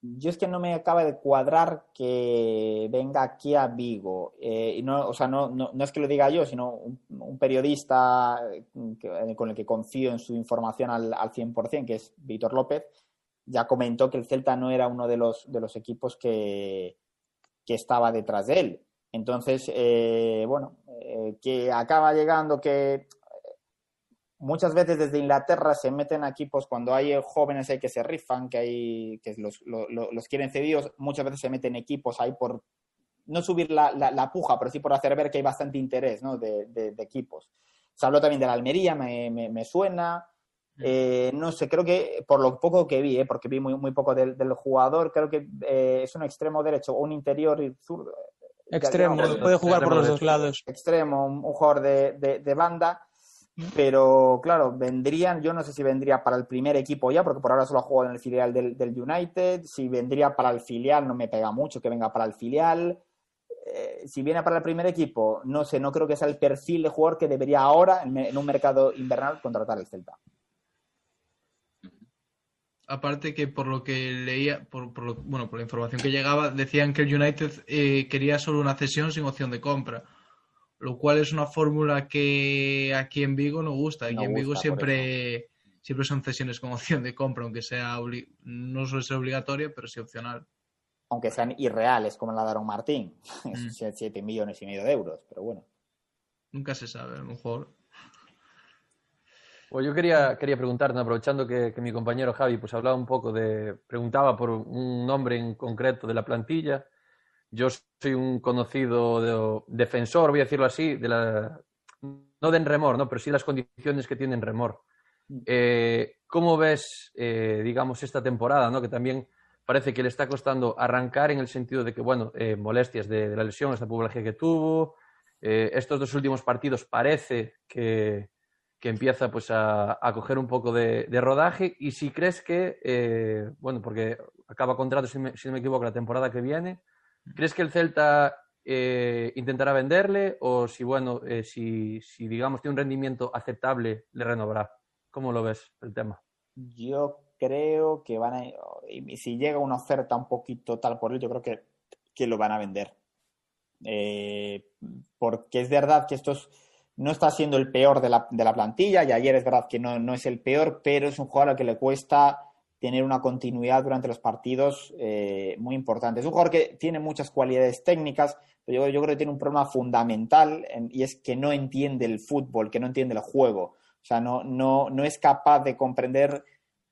yo es que no me acaba de cuadrar que venga aquí a Vigo. Eh, y no, o sea, no, no, no, es que lo diga yo, sino un, periodista que, con el que confío en su información al, al 100%, que es Víctor López, ya comentó que el Celta no era uno de los, de los equipos que, que estaba detrás de él. Entonces, eh, bueno, eh, que acaba llegando, que muchas veces desde Inglaterra se meten equipos cuando hay jóvenes que se rifan, que hay que los, quieren cedidos, muchas veces se meten equipos ahí por no subir la, puja, pero sí por hacer ver que hay bastante interés ¿no? de, equipos. Se habló también de la Almería, me, me, me suena. Eh, no sé, creo que por lo poco que vi, eh, porque vi muy, muy poco del, del jugador, creo que eh, es un extremo derecho o un interior y zurdo. Extremo, puede jugar por los dos lados. Extremo, un, un jugador de, de, de banda pero claro, vendrían, yo no sé si vendría para el primer equipo ya, porque por ahora solo ha jugado en el filial del, del United, si vendría para el filial, no me pega mucho que venga para el filial. Eh, si viene para el primer equipo, no sé, no creo que sea el perfil de jugador que debería ahora, en, en un mercado invernal, contratar el Celta. Aparte que por lo que leía, por, por lo, bueno, por la información que llegaba, decían que el United eh, quería solo una cesión sin opción de compra lo cual es una fórmula que aquí en Vigo no gusta. Aquí no en Vigo gusta, siempre, siempre son cesiones con opción de compra, aunque sea no suele ser obligatoria, pero sí opcional. Aunque sean irreales, como la Daron Martín, mm. 7 millones y medio de euros, pero bueno. Nunca se sabe, a lo mejor. Pues yo quería, quería preguntarte, aprovechando que, que, mi compañero Javi pues hablaba un poco de, preguntaba por un nombre en concreto de la plantilla, yo soy un conocido de, defensor, voy a decirlo así, de la, no de Enremor, ¿no? pero sí las condiciones que tiene Enremor. Mm. Eh, ¿Cómo ves, eh, digamos, esta temporada, ¿no? que también parece que le está costando arrancar en el sentido de que, bueno, eh, molestias de, de, la lesión, esta pubalgia que tuvo, eh, estos dos últimos partidos parece que, que empieza pues a, a, coger un poco de, de, rodaje y si crees que, eh, bueno, porque acaba contrato, si, me, no me equivoco, la temporada que viene, ¿Crees que el Celta eh, intentará venderle o si, bueno, eh, si, si, digamos, tiene un rendimiento aceptable, le renovará? ¿Cómo lo ves el tema? Yo creo que van a. Si llega una oferta un poquito tal por él, yo creo que, que lo van a vender. Porque es verdad que esto es, no está siendo el peor de la, de la plantilla, y ayer es verdad que no, no, es el peor, pero es un jugador al que le cuesta tener una continuidad durante los partidos eh, muy importante. Es un jugador que tiene muchas cualidades técnicas, pero yo, yo creo que tiene un problema fundamental en, y es que no entiende el fútbol, que no entiende el juego. O sea, no, no, no es capaz de comprender,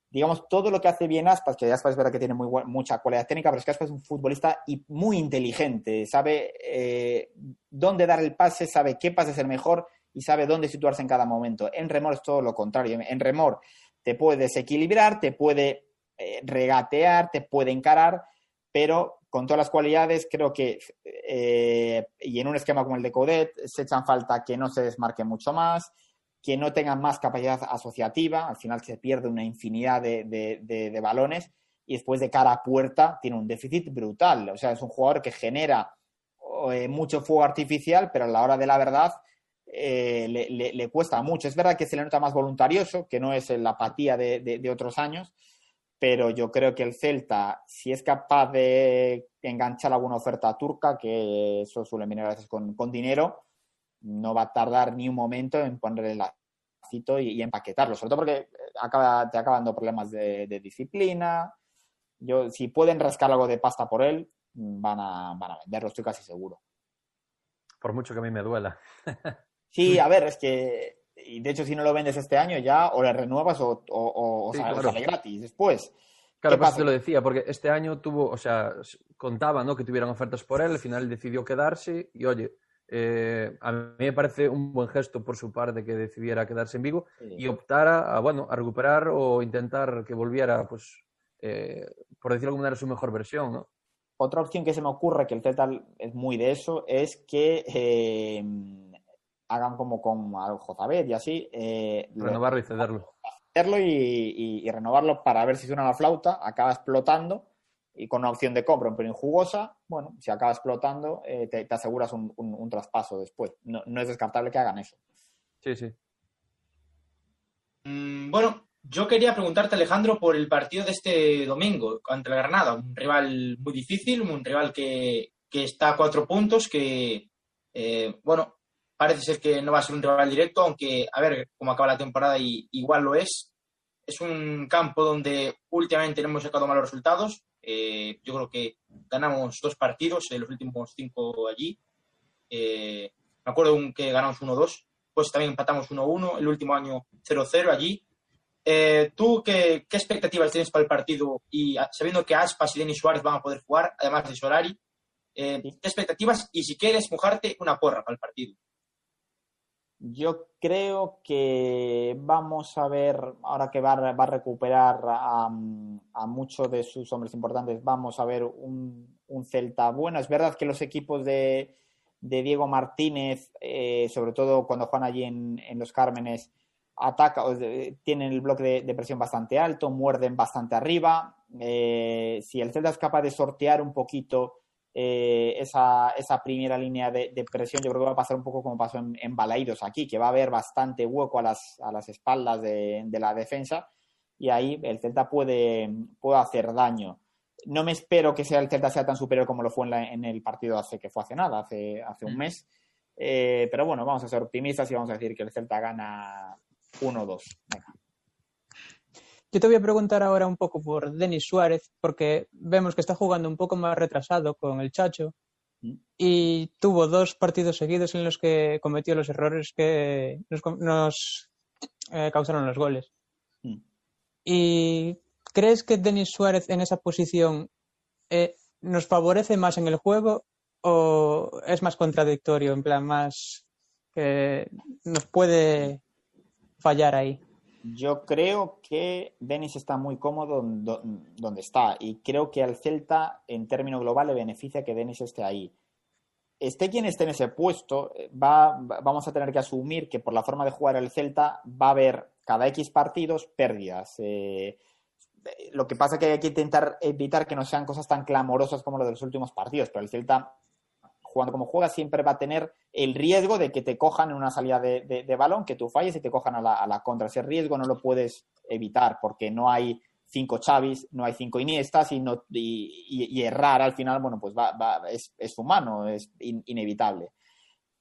digamos, todo lo que hace bien Aspas, que Aspas es verdad que tiene muy, mucha cualidad técnica, pero es que Aspas es un futbolista y muy inteligente, sabe eh, dónde dar el pase, sabe qué pase es el mejor y sabe dónde situarse en cada momento. En Remor es todo lo contrario. En Remor te puede desequilibrar, te puede eh, regatear, te puede encarar, pero con todas las cualidades creo que, eh, y en un esquema como el de Codet, se echan falta que no se desmarque mucho más, que no tengan más capacidad asociativa, al final se pierde una infinidad de, de, balones, y después de cara a puerta tiene un déficit brutal. O sea, es un jugador que genera eh, mucho fuego artificial, pero a la hora de la verdad eh, le, cuesta mucho. Es verdad que se le nota más voluntarioso, que no es la apatía de, otros años, pero yo creo que el Celta, si es capaz de enganchar alguna oferta turca, que eso suele venir a veces con, dinero, no va a tardar ni un momento en ponerle el lacito y, empaquetarlo, sobre todo porque acaba, te acaban dando problemas de, disciplina. Yo, si pueden rascar algo de pasta por él, van a venderlo, estoy casi seguro. Por mucho que a mí me duela. Sí, a ver, es que, y de hecho, si no lo vendes este año ya, o le renuevas o, o, sale, gratis después. Claro, pues te lo decía, porque este año tuvo, o sea, contaba, ¿no? Que tuvieran ofertas por él, al final decidió quedarse y, oye, eh, a mí me parece un buen gesto por su parte que decidiera quedarse en Vigo y optara a, bueno, a recuperar o intentar que volviera, pues, eh, por decirlo de alguna manera, su mejor versión, ¿no? Otra opción que se me ocurre, que el Celta es muy de eso, es que eh, hagan como con Jozabet y así. Eh, renovarlo y cederlo. Cederlo y, renovarlo para ver si suena la flauta, acaba explotando y con una opción de compra un pelín jugosa, bueno, si acaba explotando, eh, te, aseguras un, traspaso después. No, es descartable que hagan eso. Sí, sí. Mm, bueno, yo quería preguntarte, Alejandro, por el partido de este domingo contra la Granada. Un rival muy difícil, un rival que, está a cuatro puntos, que, eh, bueno, parece ser que no va a ser un rival directo, aunque a ver cómo acaba la temporada y igual lo es. Es un campo donde últimamente no hemos sacado malos resultados. Eh, yo creo que ganamos dos partidos en los últimos cinco allí. Eh, me acuerdo que ganamos 1-2, pues también empatamos 1-1, el último año 0-0 allí. Eh, ¿Tú qué, expectativas tienes para el partido? Y sabiendo que Aspas y Denis Suárez van a poder jugar, además de Solari, ¿qué expectativas? Y si quieres mojarte, una porra para el partido. Yo creo que vamos a ver, ahora que va, a recuperar a, muchos de sus hombres importantes, vamos a ver un, Celta bueno. Es verdad que los equipos de, Diego Martínez, eh, sobre todo cuando juegan allí en, Los Cármenes, ataca, tienen el bloque de, presión bastante alto, muerden bastante arriba. Eh, si el Celta es capaz de sortear un poquito eh, esa, esa, primera línea de, presión, yo creo que va a pasar un poco como pasó en, en aquí, que va a haber bastante hueco a las, a las espaldas de, la defensa y ahí el Celta puede, puede hacer daño. No me espero que sea el Celta sea tan superior como lo fue en, el partido hace que fue hace nada, hace, hace un mes. Eh, pero bueno, vamos a ser optimistas y vamos a decir que el Celta gana 1-2. Yo te voy a preguntar ahora un poco por Denis Suárez, porque vemos que está jugando un poco más retrasado con el Chacho mm. y tuvo dos partidos seguidos en los que cometió los errores que nos, eh, causaron los goles. Mm. ¿Y crees que Denis Suárez en esa posición eh, nos favorece más en el juego o es más contradictorio, en plan más que nos puede fallar ahí? Yo creo que Denis está muy cómodo donde está y creo que al Celta, en términos global, le beneficia que Denis esté ahí. Esté quien esté en ese puesto, va, vamos a tener que asumir que por la forma de jugar el Celta va a haber cada X partidos pérdidas. Eh, lo que pasa es que hay que intentar evitar que no sean cosas tan clamorosas como lo de los últimos partidos, pero el Celta jugando como juega, siempre va a tener el riesgo de que te cojan en una salida de, balón, que tú falles y te cojan a la, contra. Ese riesgo no lo puedes evitar porque no hay cinco Chavis, no hay cinco Iniestas y, y, errar al final, bueno, pues va, es, humano, es inevitable.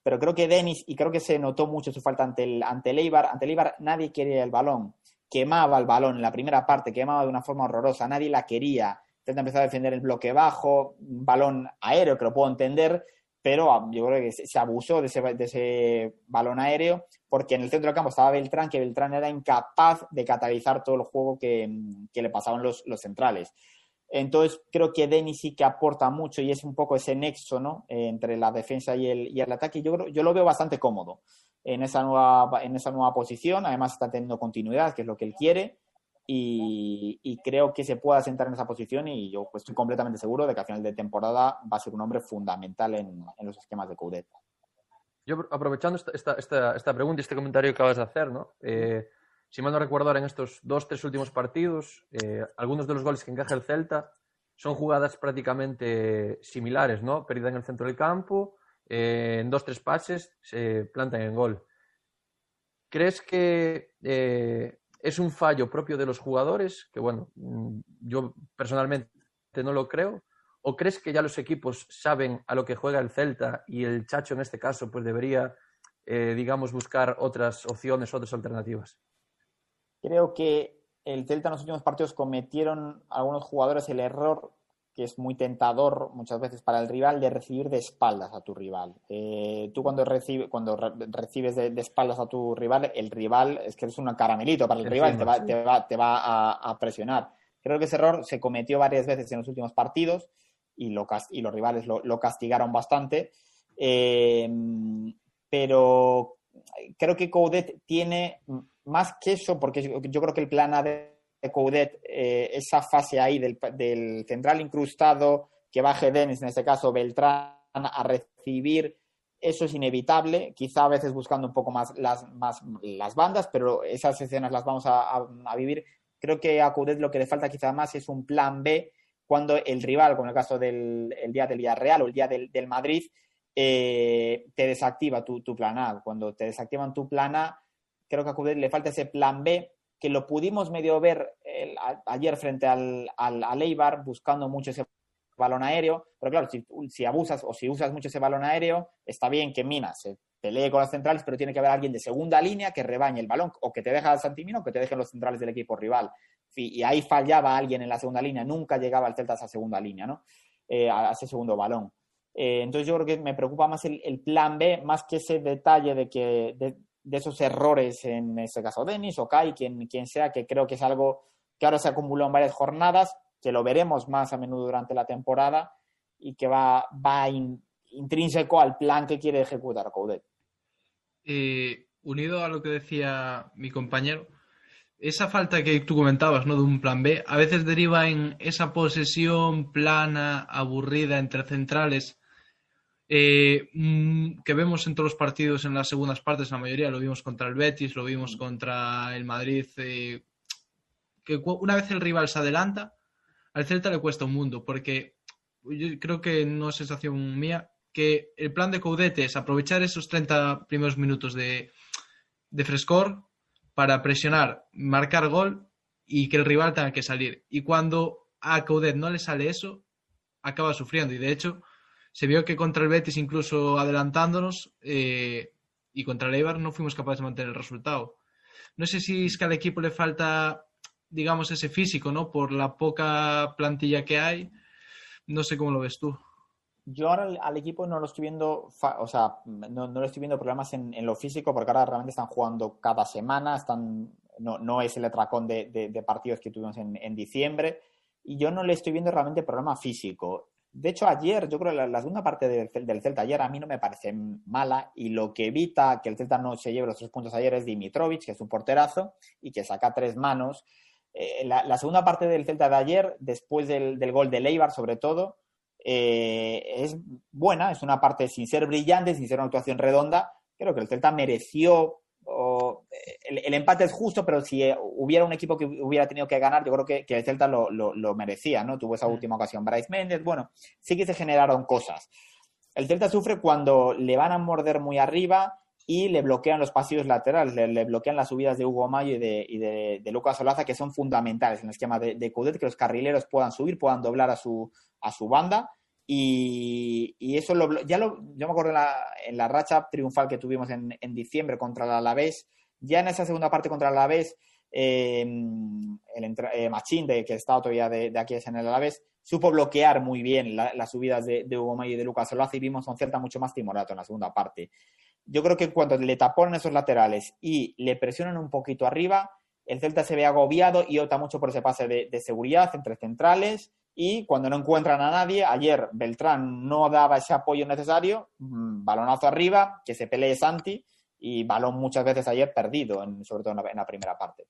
Pero creo que Denis, y creo que se notó mucho su falta ante el, ante el Eibar, ante el Eibar nadie quería el balón, quemaba el balón en la primera parte, quemaba de una forma horrorosa, nadie la quería, intenta empezar a defender el bloque bajo, balón aéreo, que lo puedo entender, pero ah, yo creo que se abusó de ese, balón aéreo porque en el centro del campo estaba Beltrán, que Beltrán era incapaz de catalizar todo el juego que, le pasaban los, centrales. Entonces creo que Denis sí que aporta mucho y es un poco ese nexo ¿no? entre la defensa y el, y el ataque. Yo, yo lo veo bastante cómodo en esa, nueva, en esa nueva posición. Además está teniendo continuidad, que es lo que él quiere y, creo que se pueda sentar en esa posición y yo pues, estoy completamente seguro de que a final de temporada va a ser un hombre fundamental en, los esquemas de Coudet. Yo aprovechando esta, esta, esta, pregunta y este comentario que acabas de hacer, ¿no? Eh, si mal no recuerdo ahora en estos dos, tres últimos partidos, eh, algunos de los goles que encaja el Celta son jugadas prácticamente similares, ¿no? Perdida en el centro del campo, eh, en dos, tres pases, se plantan en gol. ¿Crees que eh, es un fallo propio de los jugadores? Que bueno, mm, yo personalmente no lo creo. ¿O crees que ya los equipos saben a lo que juega el Celta y el Chacho en este caso pues debería, eh, digamos, buscar otras opciones, otras alternativas? Creo que el Celta en los últimos partidos cometieron algunos jugadores el error que es muy tentador muchas veces para el rival de recibir de espaldas a tu rival. Eh, tú cuando, recibe, cuando recibes de, espaldas a tu rival, el rival es que es un caramelito para el rival, te va, te va, te va a, presionar. Creo que ese error se cometió varias veces en los últimos partidos y, lo, y los rivales lo, lo castigaron bastante. Eh, pero creo que Coudet tiene más que eso, porque yo creo que el plan A de Coudet, eh, esa fase ahí del, central incrustado, que baje Denis, en este caso Beltrán, a recibir, eso es inevitable, quizá a veces buscando un poco más las, más, las bandas, pero esas escenas las vamos a, vivir. Creo que a Coudet lo que le falta quizá más es un plan B cuando el rival, como el caso del día del Villarreal o el día del, Madrid, eh, te desactiva tu, tu, plan A. Cuando te desactivan tu plan A, creo que a Coudet le falta ese plan B que lo pudimos medio ver ayer frente al, al, Eibar, buscando mucho ese balón aéreo, pero claro, si, abusas o si usas mucho ese balón aéreo, está bien que Minas se pelee con las centrales, pero tiene que haber alguien de segunda línea que rebañe el balón, o que te deja al Santimino o que te dejen los centrales del equipo rival. Y ahí fallaba alguien en la segunda línea, nunca llegaba el Celta a segunda línea, ¿no? Eh, a ese segundo balón. Eh, entonces yo creo que me preocupa más el, plan B, más que ese detalle de que esos errores, en este caso Denis o Kai, quien, quien sea, que creo que es algo que ahora se acumuló en varias jornadas, que lo veremos más a menudo durante la temporada y que va, va intrínseco al plan que quiere ejecutar Coudet. Eh, unido a lo que decía mi compañero, esa falta que tú comentabas, ¿no? De un plan B, a veces deriva en esa posesión plana, aburrida entre centrales eh, mm, que vemos en todos los partidos en las segundas partes, la mayoría lo vimos contra el Betis, lo vimos contra el Madrid, eh, que una vez el rival se adelanta, al Celta le cuesta un mundo, porque yo creo que no es sensación mía, que el plan de Coudete es aprovechar esos 30 primeros minutos de, de frescor para presionar, marcar gol y que el rival tenga que salir. Y cuando a Coudet no le sale eso, acaba sufriendo. Y de hecho, se vio que contra el Betis, incluso adelantándonos, eh, y contra el Eibar no fuimos capaces de mantener el resultado. No sé si es que al equipo le falta, digamos, ese físico, ¿no? Por la poca plantilla que hay. No sé cómo lo ves tú. Yo ahora al, equipo no lo estoy viendo, o sea, no, no le estoy viendo problemas en, lo físico porque ahora realmente están jugando cada semana, están, no, no es el atracón de, de, partidos que tuvimos en, en, diciembre y yo no le estoy viendo realmente problema físico. De hecho, ayer, yo creo que la, segunda parte del, Celta ayer a mí no me parece mala y lo que evita que el Celta no se lleve los tres puntos ayer es Dimitrovic, que es un porterazo y que saca tres manos. Eh, la, segunda parte del Celta de ayer, después del, gol de Leibar sobre todo, eh, es buena, es una parte sin ser brillante, sin ser una actuación redonda. Creo que el Celta mereció el, empate es justo, pero si eh, hubiera un equipo que hubiera tenido que ganar, yo creo que, el Celta lo, merecía, ¿no? Tuvo esa última ocasión. Bryce Méndez, bueno, sí que se generaron cosas. El Celta sufre cuando le van a morder muy arriba y le bloquean los pasillos laterales, le, bloquean las subidas de Hugo Mayo y de, Lucas Solaza, que son fundamentales en el esquema de, de Coudet, que los carrileros puedan subir, puedan doblar a su, a su banda y, eso lo, ya lo, yo me acuerdo en la, en la racha triunfal que tuvimos en, en, diciembre contra el Alavés, ya en esa segunda parte contra el Alavés, eh, el eh, Machín, de, que estaba todavía de, aquí en el Alavés, supo bloquear muy bien las subidas de, de Hugo May y de Lucas Solaza y vimos un Celta mucho más timorato en la segunda parte. Yo creo que cuando le taponan esos laterales y le presionan un poquito arriba, el Celta se ve agobiado y opta mucho por ese pase de, de seguridad entre centrales y cuando no encuentran a nadie, ayer Beltrán no daba ese apoyo necesario, mm, balonazo arriba, que se pelee Santi y balón muchas veces ayer perdido, sobre todo en la, primera parte.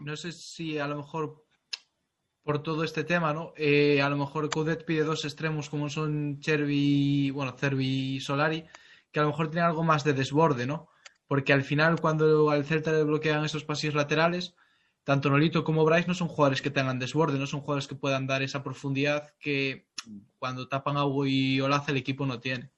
No sé si a lo mejor por todo este tema, ¿no? Eh, a lo mejor Coudet pide dos extremos como son Chervi, bueno, Cervi y Solari, que a lo mejor tienen algo más de desborde, ¿no? porque al final cuando al Celta le bloquean esos pasillos laterales, tanto Nolito como Bryce no son jugadores que tengan desborde, no son jugadores que puedan dar esa profundidad que cuando tapan a y Olaza el equipo no tiene.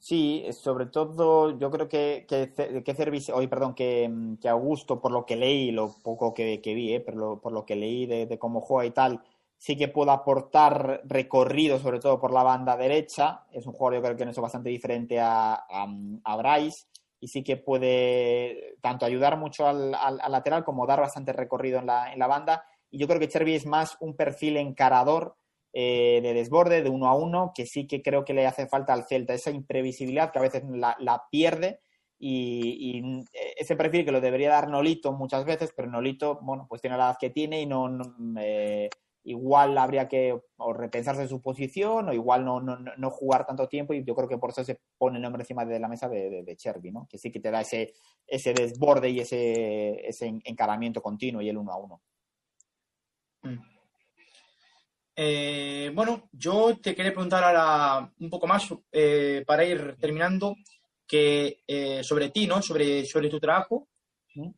Sí, sobre todo yo creo que, que, que hoy perdón, que, que, Augusto, por lo que leí, lo poco que, vi, eh, pero por lo que leí de, cómo juega y tal, sí que puede aportar recorrido, sobre todo por la banda derecha. Es un jugador, yo creo que en bastante diferente a, a, a Bryce y sí que puede tanto ayudar mucho al, al, al, lateral como dar bastante recorrido en la, en la banda. Y yo creo que Chervi es más un perfil encarador eh, de desborde, de uno a uno, que sí que creo que le hace falta al Celta, esa imprevisibilidad que a veces la, pierde y, y, ese perfil que lo debería dar Nolito muchas veces, pero Nolito, bueno, pues tiene la edad que tiene y no, eh, igual habría que o repensarse su posición o igual no, no, no, jugar tanto tiempo y yo creo que por eso se pone el nombre encima de la mesa de, de, de Cherby, ¿no? Que sí que te da ese, ese desborde y ese, ese encaramiento continuo y el uno a uno. Mm. Eh, bueno, yo te quería preguntar ahora un poco más eh, para ir terminando que eh, sobre ti, ¿no? Sobre, sobre tu trabajo.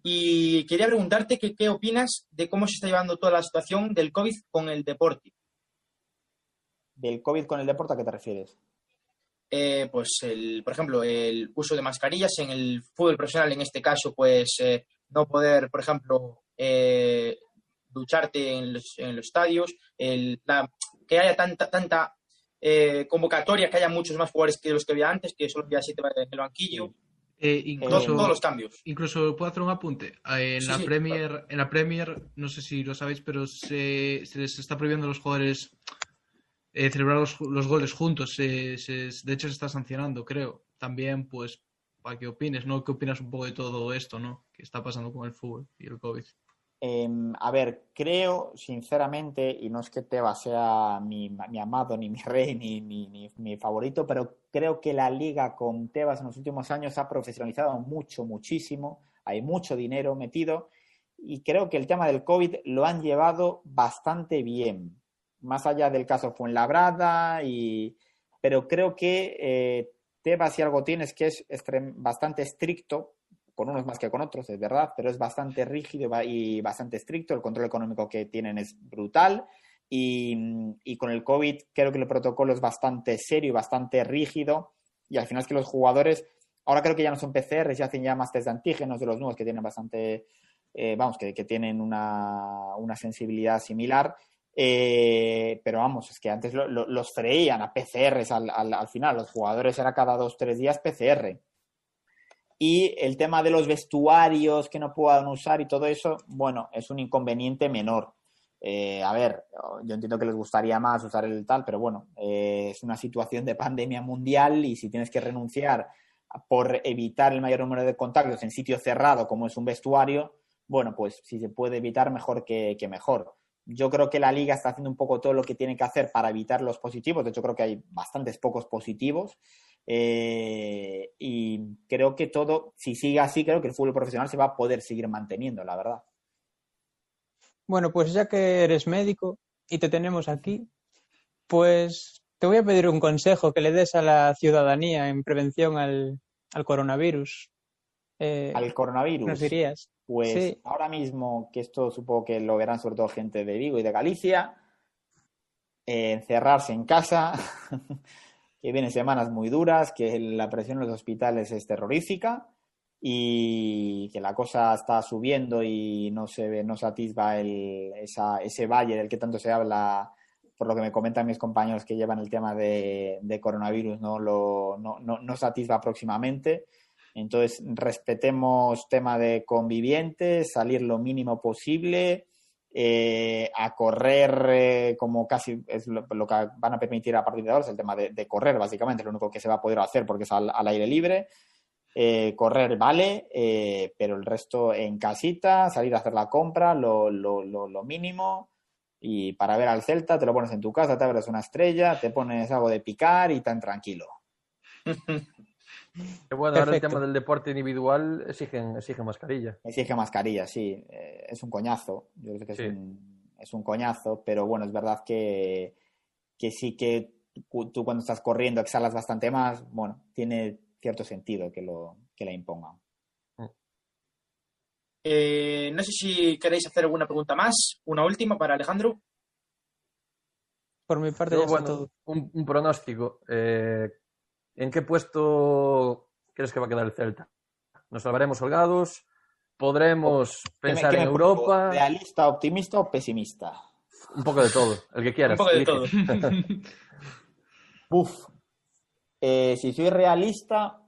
Y quería preguntarte que, qué opinas de cómo se está llevando toda la situación del COVID con el deporte. ¿Del COVID con el deporte a qué te refieres? Eh, pues, el, por ejemplo, el uso de mascarillas en el fútbol profesional, en este caso, pues no poder, por ejemplo, eh, ducharte en los, en los estadios, el, la, que haya tanta, tanta eh, convocatoria, que haya muchos más jugadores que los que había antes, que solo había siete en el banquillo. Eh, incluso, todos los cambios. Incluso puedo hacer un apunte. Eh, en, Sí, la sí, Premier, claro. en la Premier, no sé si lo sabéis, pero se, se les está prohibiendo a los jugadores eh, celebrar los, los goles juntos. Se- se- de hecho, se está sancionando, creo. También, pues, para que opines, ¿no? ¿Qué opinas un poco de todo esto, ¿no? Que está pasando con el fútbol y el COVID. Eh, a ver, creo sinceramente, y no es que Tebas sea mi, mi amado, ni mi rey, ni, mi favorito, pero creo que la liga con Tebas en los últimos años ha profesionalizado mucho, muchísimo. Hay mucho dinero metido y creo que el tema del COVID lo han llevado bastante bien. Más allá del caso Fuenlabrada, y... pero creo que eh, Tebas si algo tiene es que es bastante estricto con unos más que con otros, es verdad, pero es bastante rígido y ba- y bastante estricto. El control económico que tienen es brutal. Y, y con el COVID creo que el protocolo es bastante serio y bastante rígido. Y al final es que los jugadores, ahora creo que ya no son PCR, se hacen ya más test de antígenos de los nuevos que tienen bastante, eh, vamos, que, que tienen una, una sensibilidad similar. Eh, pero vamos, es que antes lo- los freían a PCRs al, al, al final. Los jugadores era cada dos, tres días PCR. Y el tema de los vestuarios que no puedan usar y todo eso, bueno, es un inconveniente menor. Eh, a ver, yo entiendo que les gustaría más usar el tal, pero bueno, eh, es una situación de pandemia mundial y si tienes que renunciar por evitar el mayor número de contactos en sitio cerrado como es un vestuario, bueno, pues si se puede evitar, mejor que, mejor. Yo creo que la liga está haciendo un poco todo lo que tiene que hacer para evitar los positivos. De hecho, creo que hay bastantes pocos positivos. Eh, creo que todo, si sigue así, creo que el fútbol profesional se va a poder seguir manteniendo, la verdad. Bueno, pues ya que eres médico y te tenemos aquí, pues te voy a pedir un consejo que le des a la ciudadanía en prevención al, al coronavirus. Eh, Al coronavirus. ¿Nos dirías? Pues Sí. ahora mismo, que esto supongo que lo verán sobre todo gente de Vigo y de Galicia, eh, encerrarse en casa, que vienen semanas muy duras, que la presión en los hospitales es terrorífica y que la cosa está subiendo y no se ve, no se atisba el, esa, ese valle del que tanto se habla, por lo que me comentan mis compañeros que llevan el tema de, de coronavirus, no, lo, no, no, no se atisba próximamente. Entonces, respetemos tema de convivientes, salir lo mínimo posible, eh, a correr eh, como casi es lo, lo, que van a permitir a partir de ahora, es el tema de, de, correr, básicamente, lo único que se va a poder hacer porque es al, al aire libre. Eh, correr vale, eh, pero el resto en casita, salir a hacer la compra, lo, lo, lo, mínimo. Y para ver al Celta, te lo pones en tu casa, te abres una estrella, te pones algo de picar y tan tranquilo. Bueno, ahora el tema del deporte individual exigen, exigen mascarilla. Exige mascarilla, sí. Eh, es un coñazo. Yo creo que es, un, es un coñazo, pero bueno, es verdad que, que sí que tú cuando estás corriendo exhalas bastante más. Bueno, tiene cierto sentido que, lo, que la impongan. Eh, no sé si queréis hacer alguna pregunta más, una última para Alejandro. Por mi parte, Yo, ya está bueno, todo. un, un pronóstico. Eh, ¿En qué puesto crees que va a quedar el Celta? ¿Nos salvaremos holgados? ¿Podremos ¿Qué me- pensar en Europa? pongo? ¿Realista, optimista o pesimista? Un poco de todo, el que quieras. Un poco de todo. Uf. Eh, si soy realista,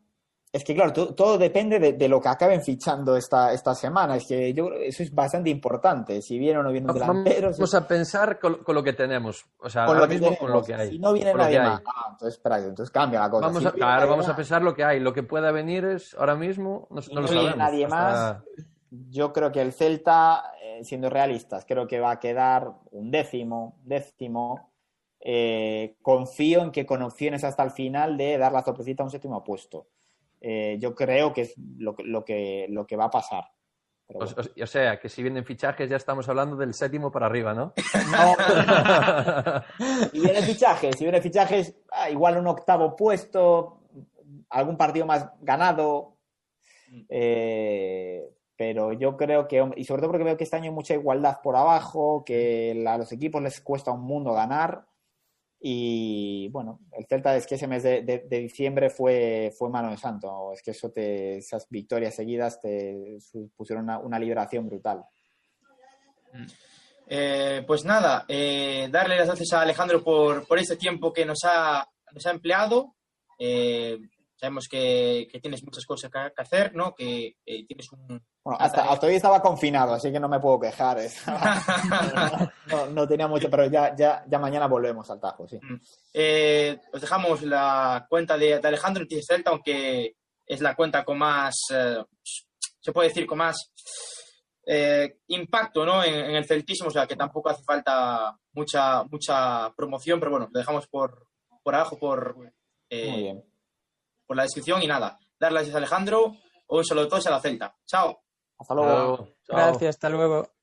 es que claro, to- todo depende de, de lo que acaben fichando esta, esta semana. Es que yo creo que eso es bastante importante. Si viene o no viene un delantero. si- Vamos a pensar con, con lo que tenemos. O sea, con ahora lo mismo con lo que hay. Si no viene nadie más. Ah, entonces, espera, entonces cambia la cosa. Vamos Si a, claro, vamos a pensar lo que hay. Lo que pueda venir es ahora mismo, no, no lo no viene sabemos. nadie Hasta- más. Yo creo que el Celta, eh, siendo realistas, creo que va a quedar un décimo, décimo. Eh, confío en que con opciones hasta el final de dar la sorpresita a un séptimo puesto. Eh, yo creo que es lo, que- lo, que, lo que va a pasar. Pero O, bueno. o- o sea, que si vienen fichajes ya estamos hablando del séptimo para arriba, ¿no? Si viene fichajes, si viene fichajes, ah, igual un octavo puesto, algún partido más ganado. eh, pero yo creo que, y sobre todo porque veo que este año hay mucha igualdad por abajo, que a los equipos les cuesta un mundo ganar. Y bueno, el Celta es que ese mes de, diciembre fue, fue mano de santo. Es que eso te, esas victorias seguidas te pusieron una, liberación brutal. Eh, pues nada, eh, darle las gracias a Alejandro por, por este tiempo que nos ha, nos ha empleado. Eh, sabemos que, que tienes muchas cosas que, hacer, ¿no? Que eh, tienes un... Bueno, hasta, hasta hoy estaba confinado, así que no me puedo quejar. No, no tenía mucho, pero ya, ya, ya mañana volvemos al Tajo, sí. Eh, os dejamos la cuenta de, de Alejandro Noticias Celta, aunque es la cuenta con más, eh, se puede decir, con más eh, impacto ¿no? en, en el celtismo, o sea que tampoco hace falta mucha, mucha promoción, pero bueno, lo dejamos por, por abajo, por, eh, Muy bien. Por la descripción y nada. Dar las gracias a Alejandro, un saludo a todos a la Celta. Chao. Hasta luego. luego. Chao. Gracias, hasta luego.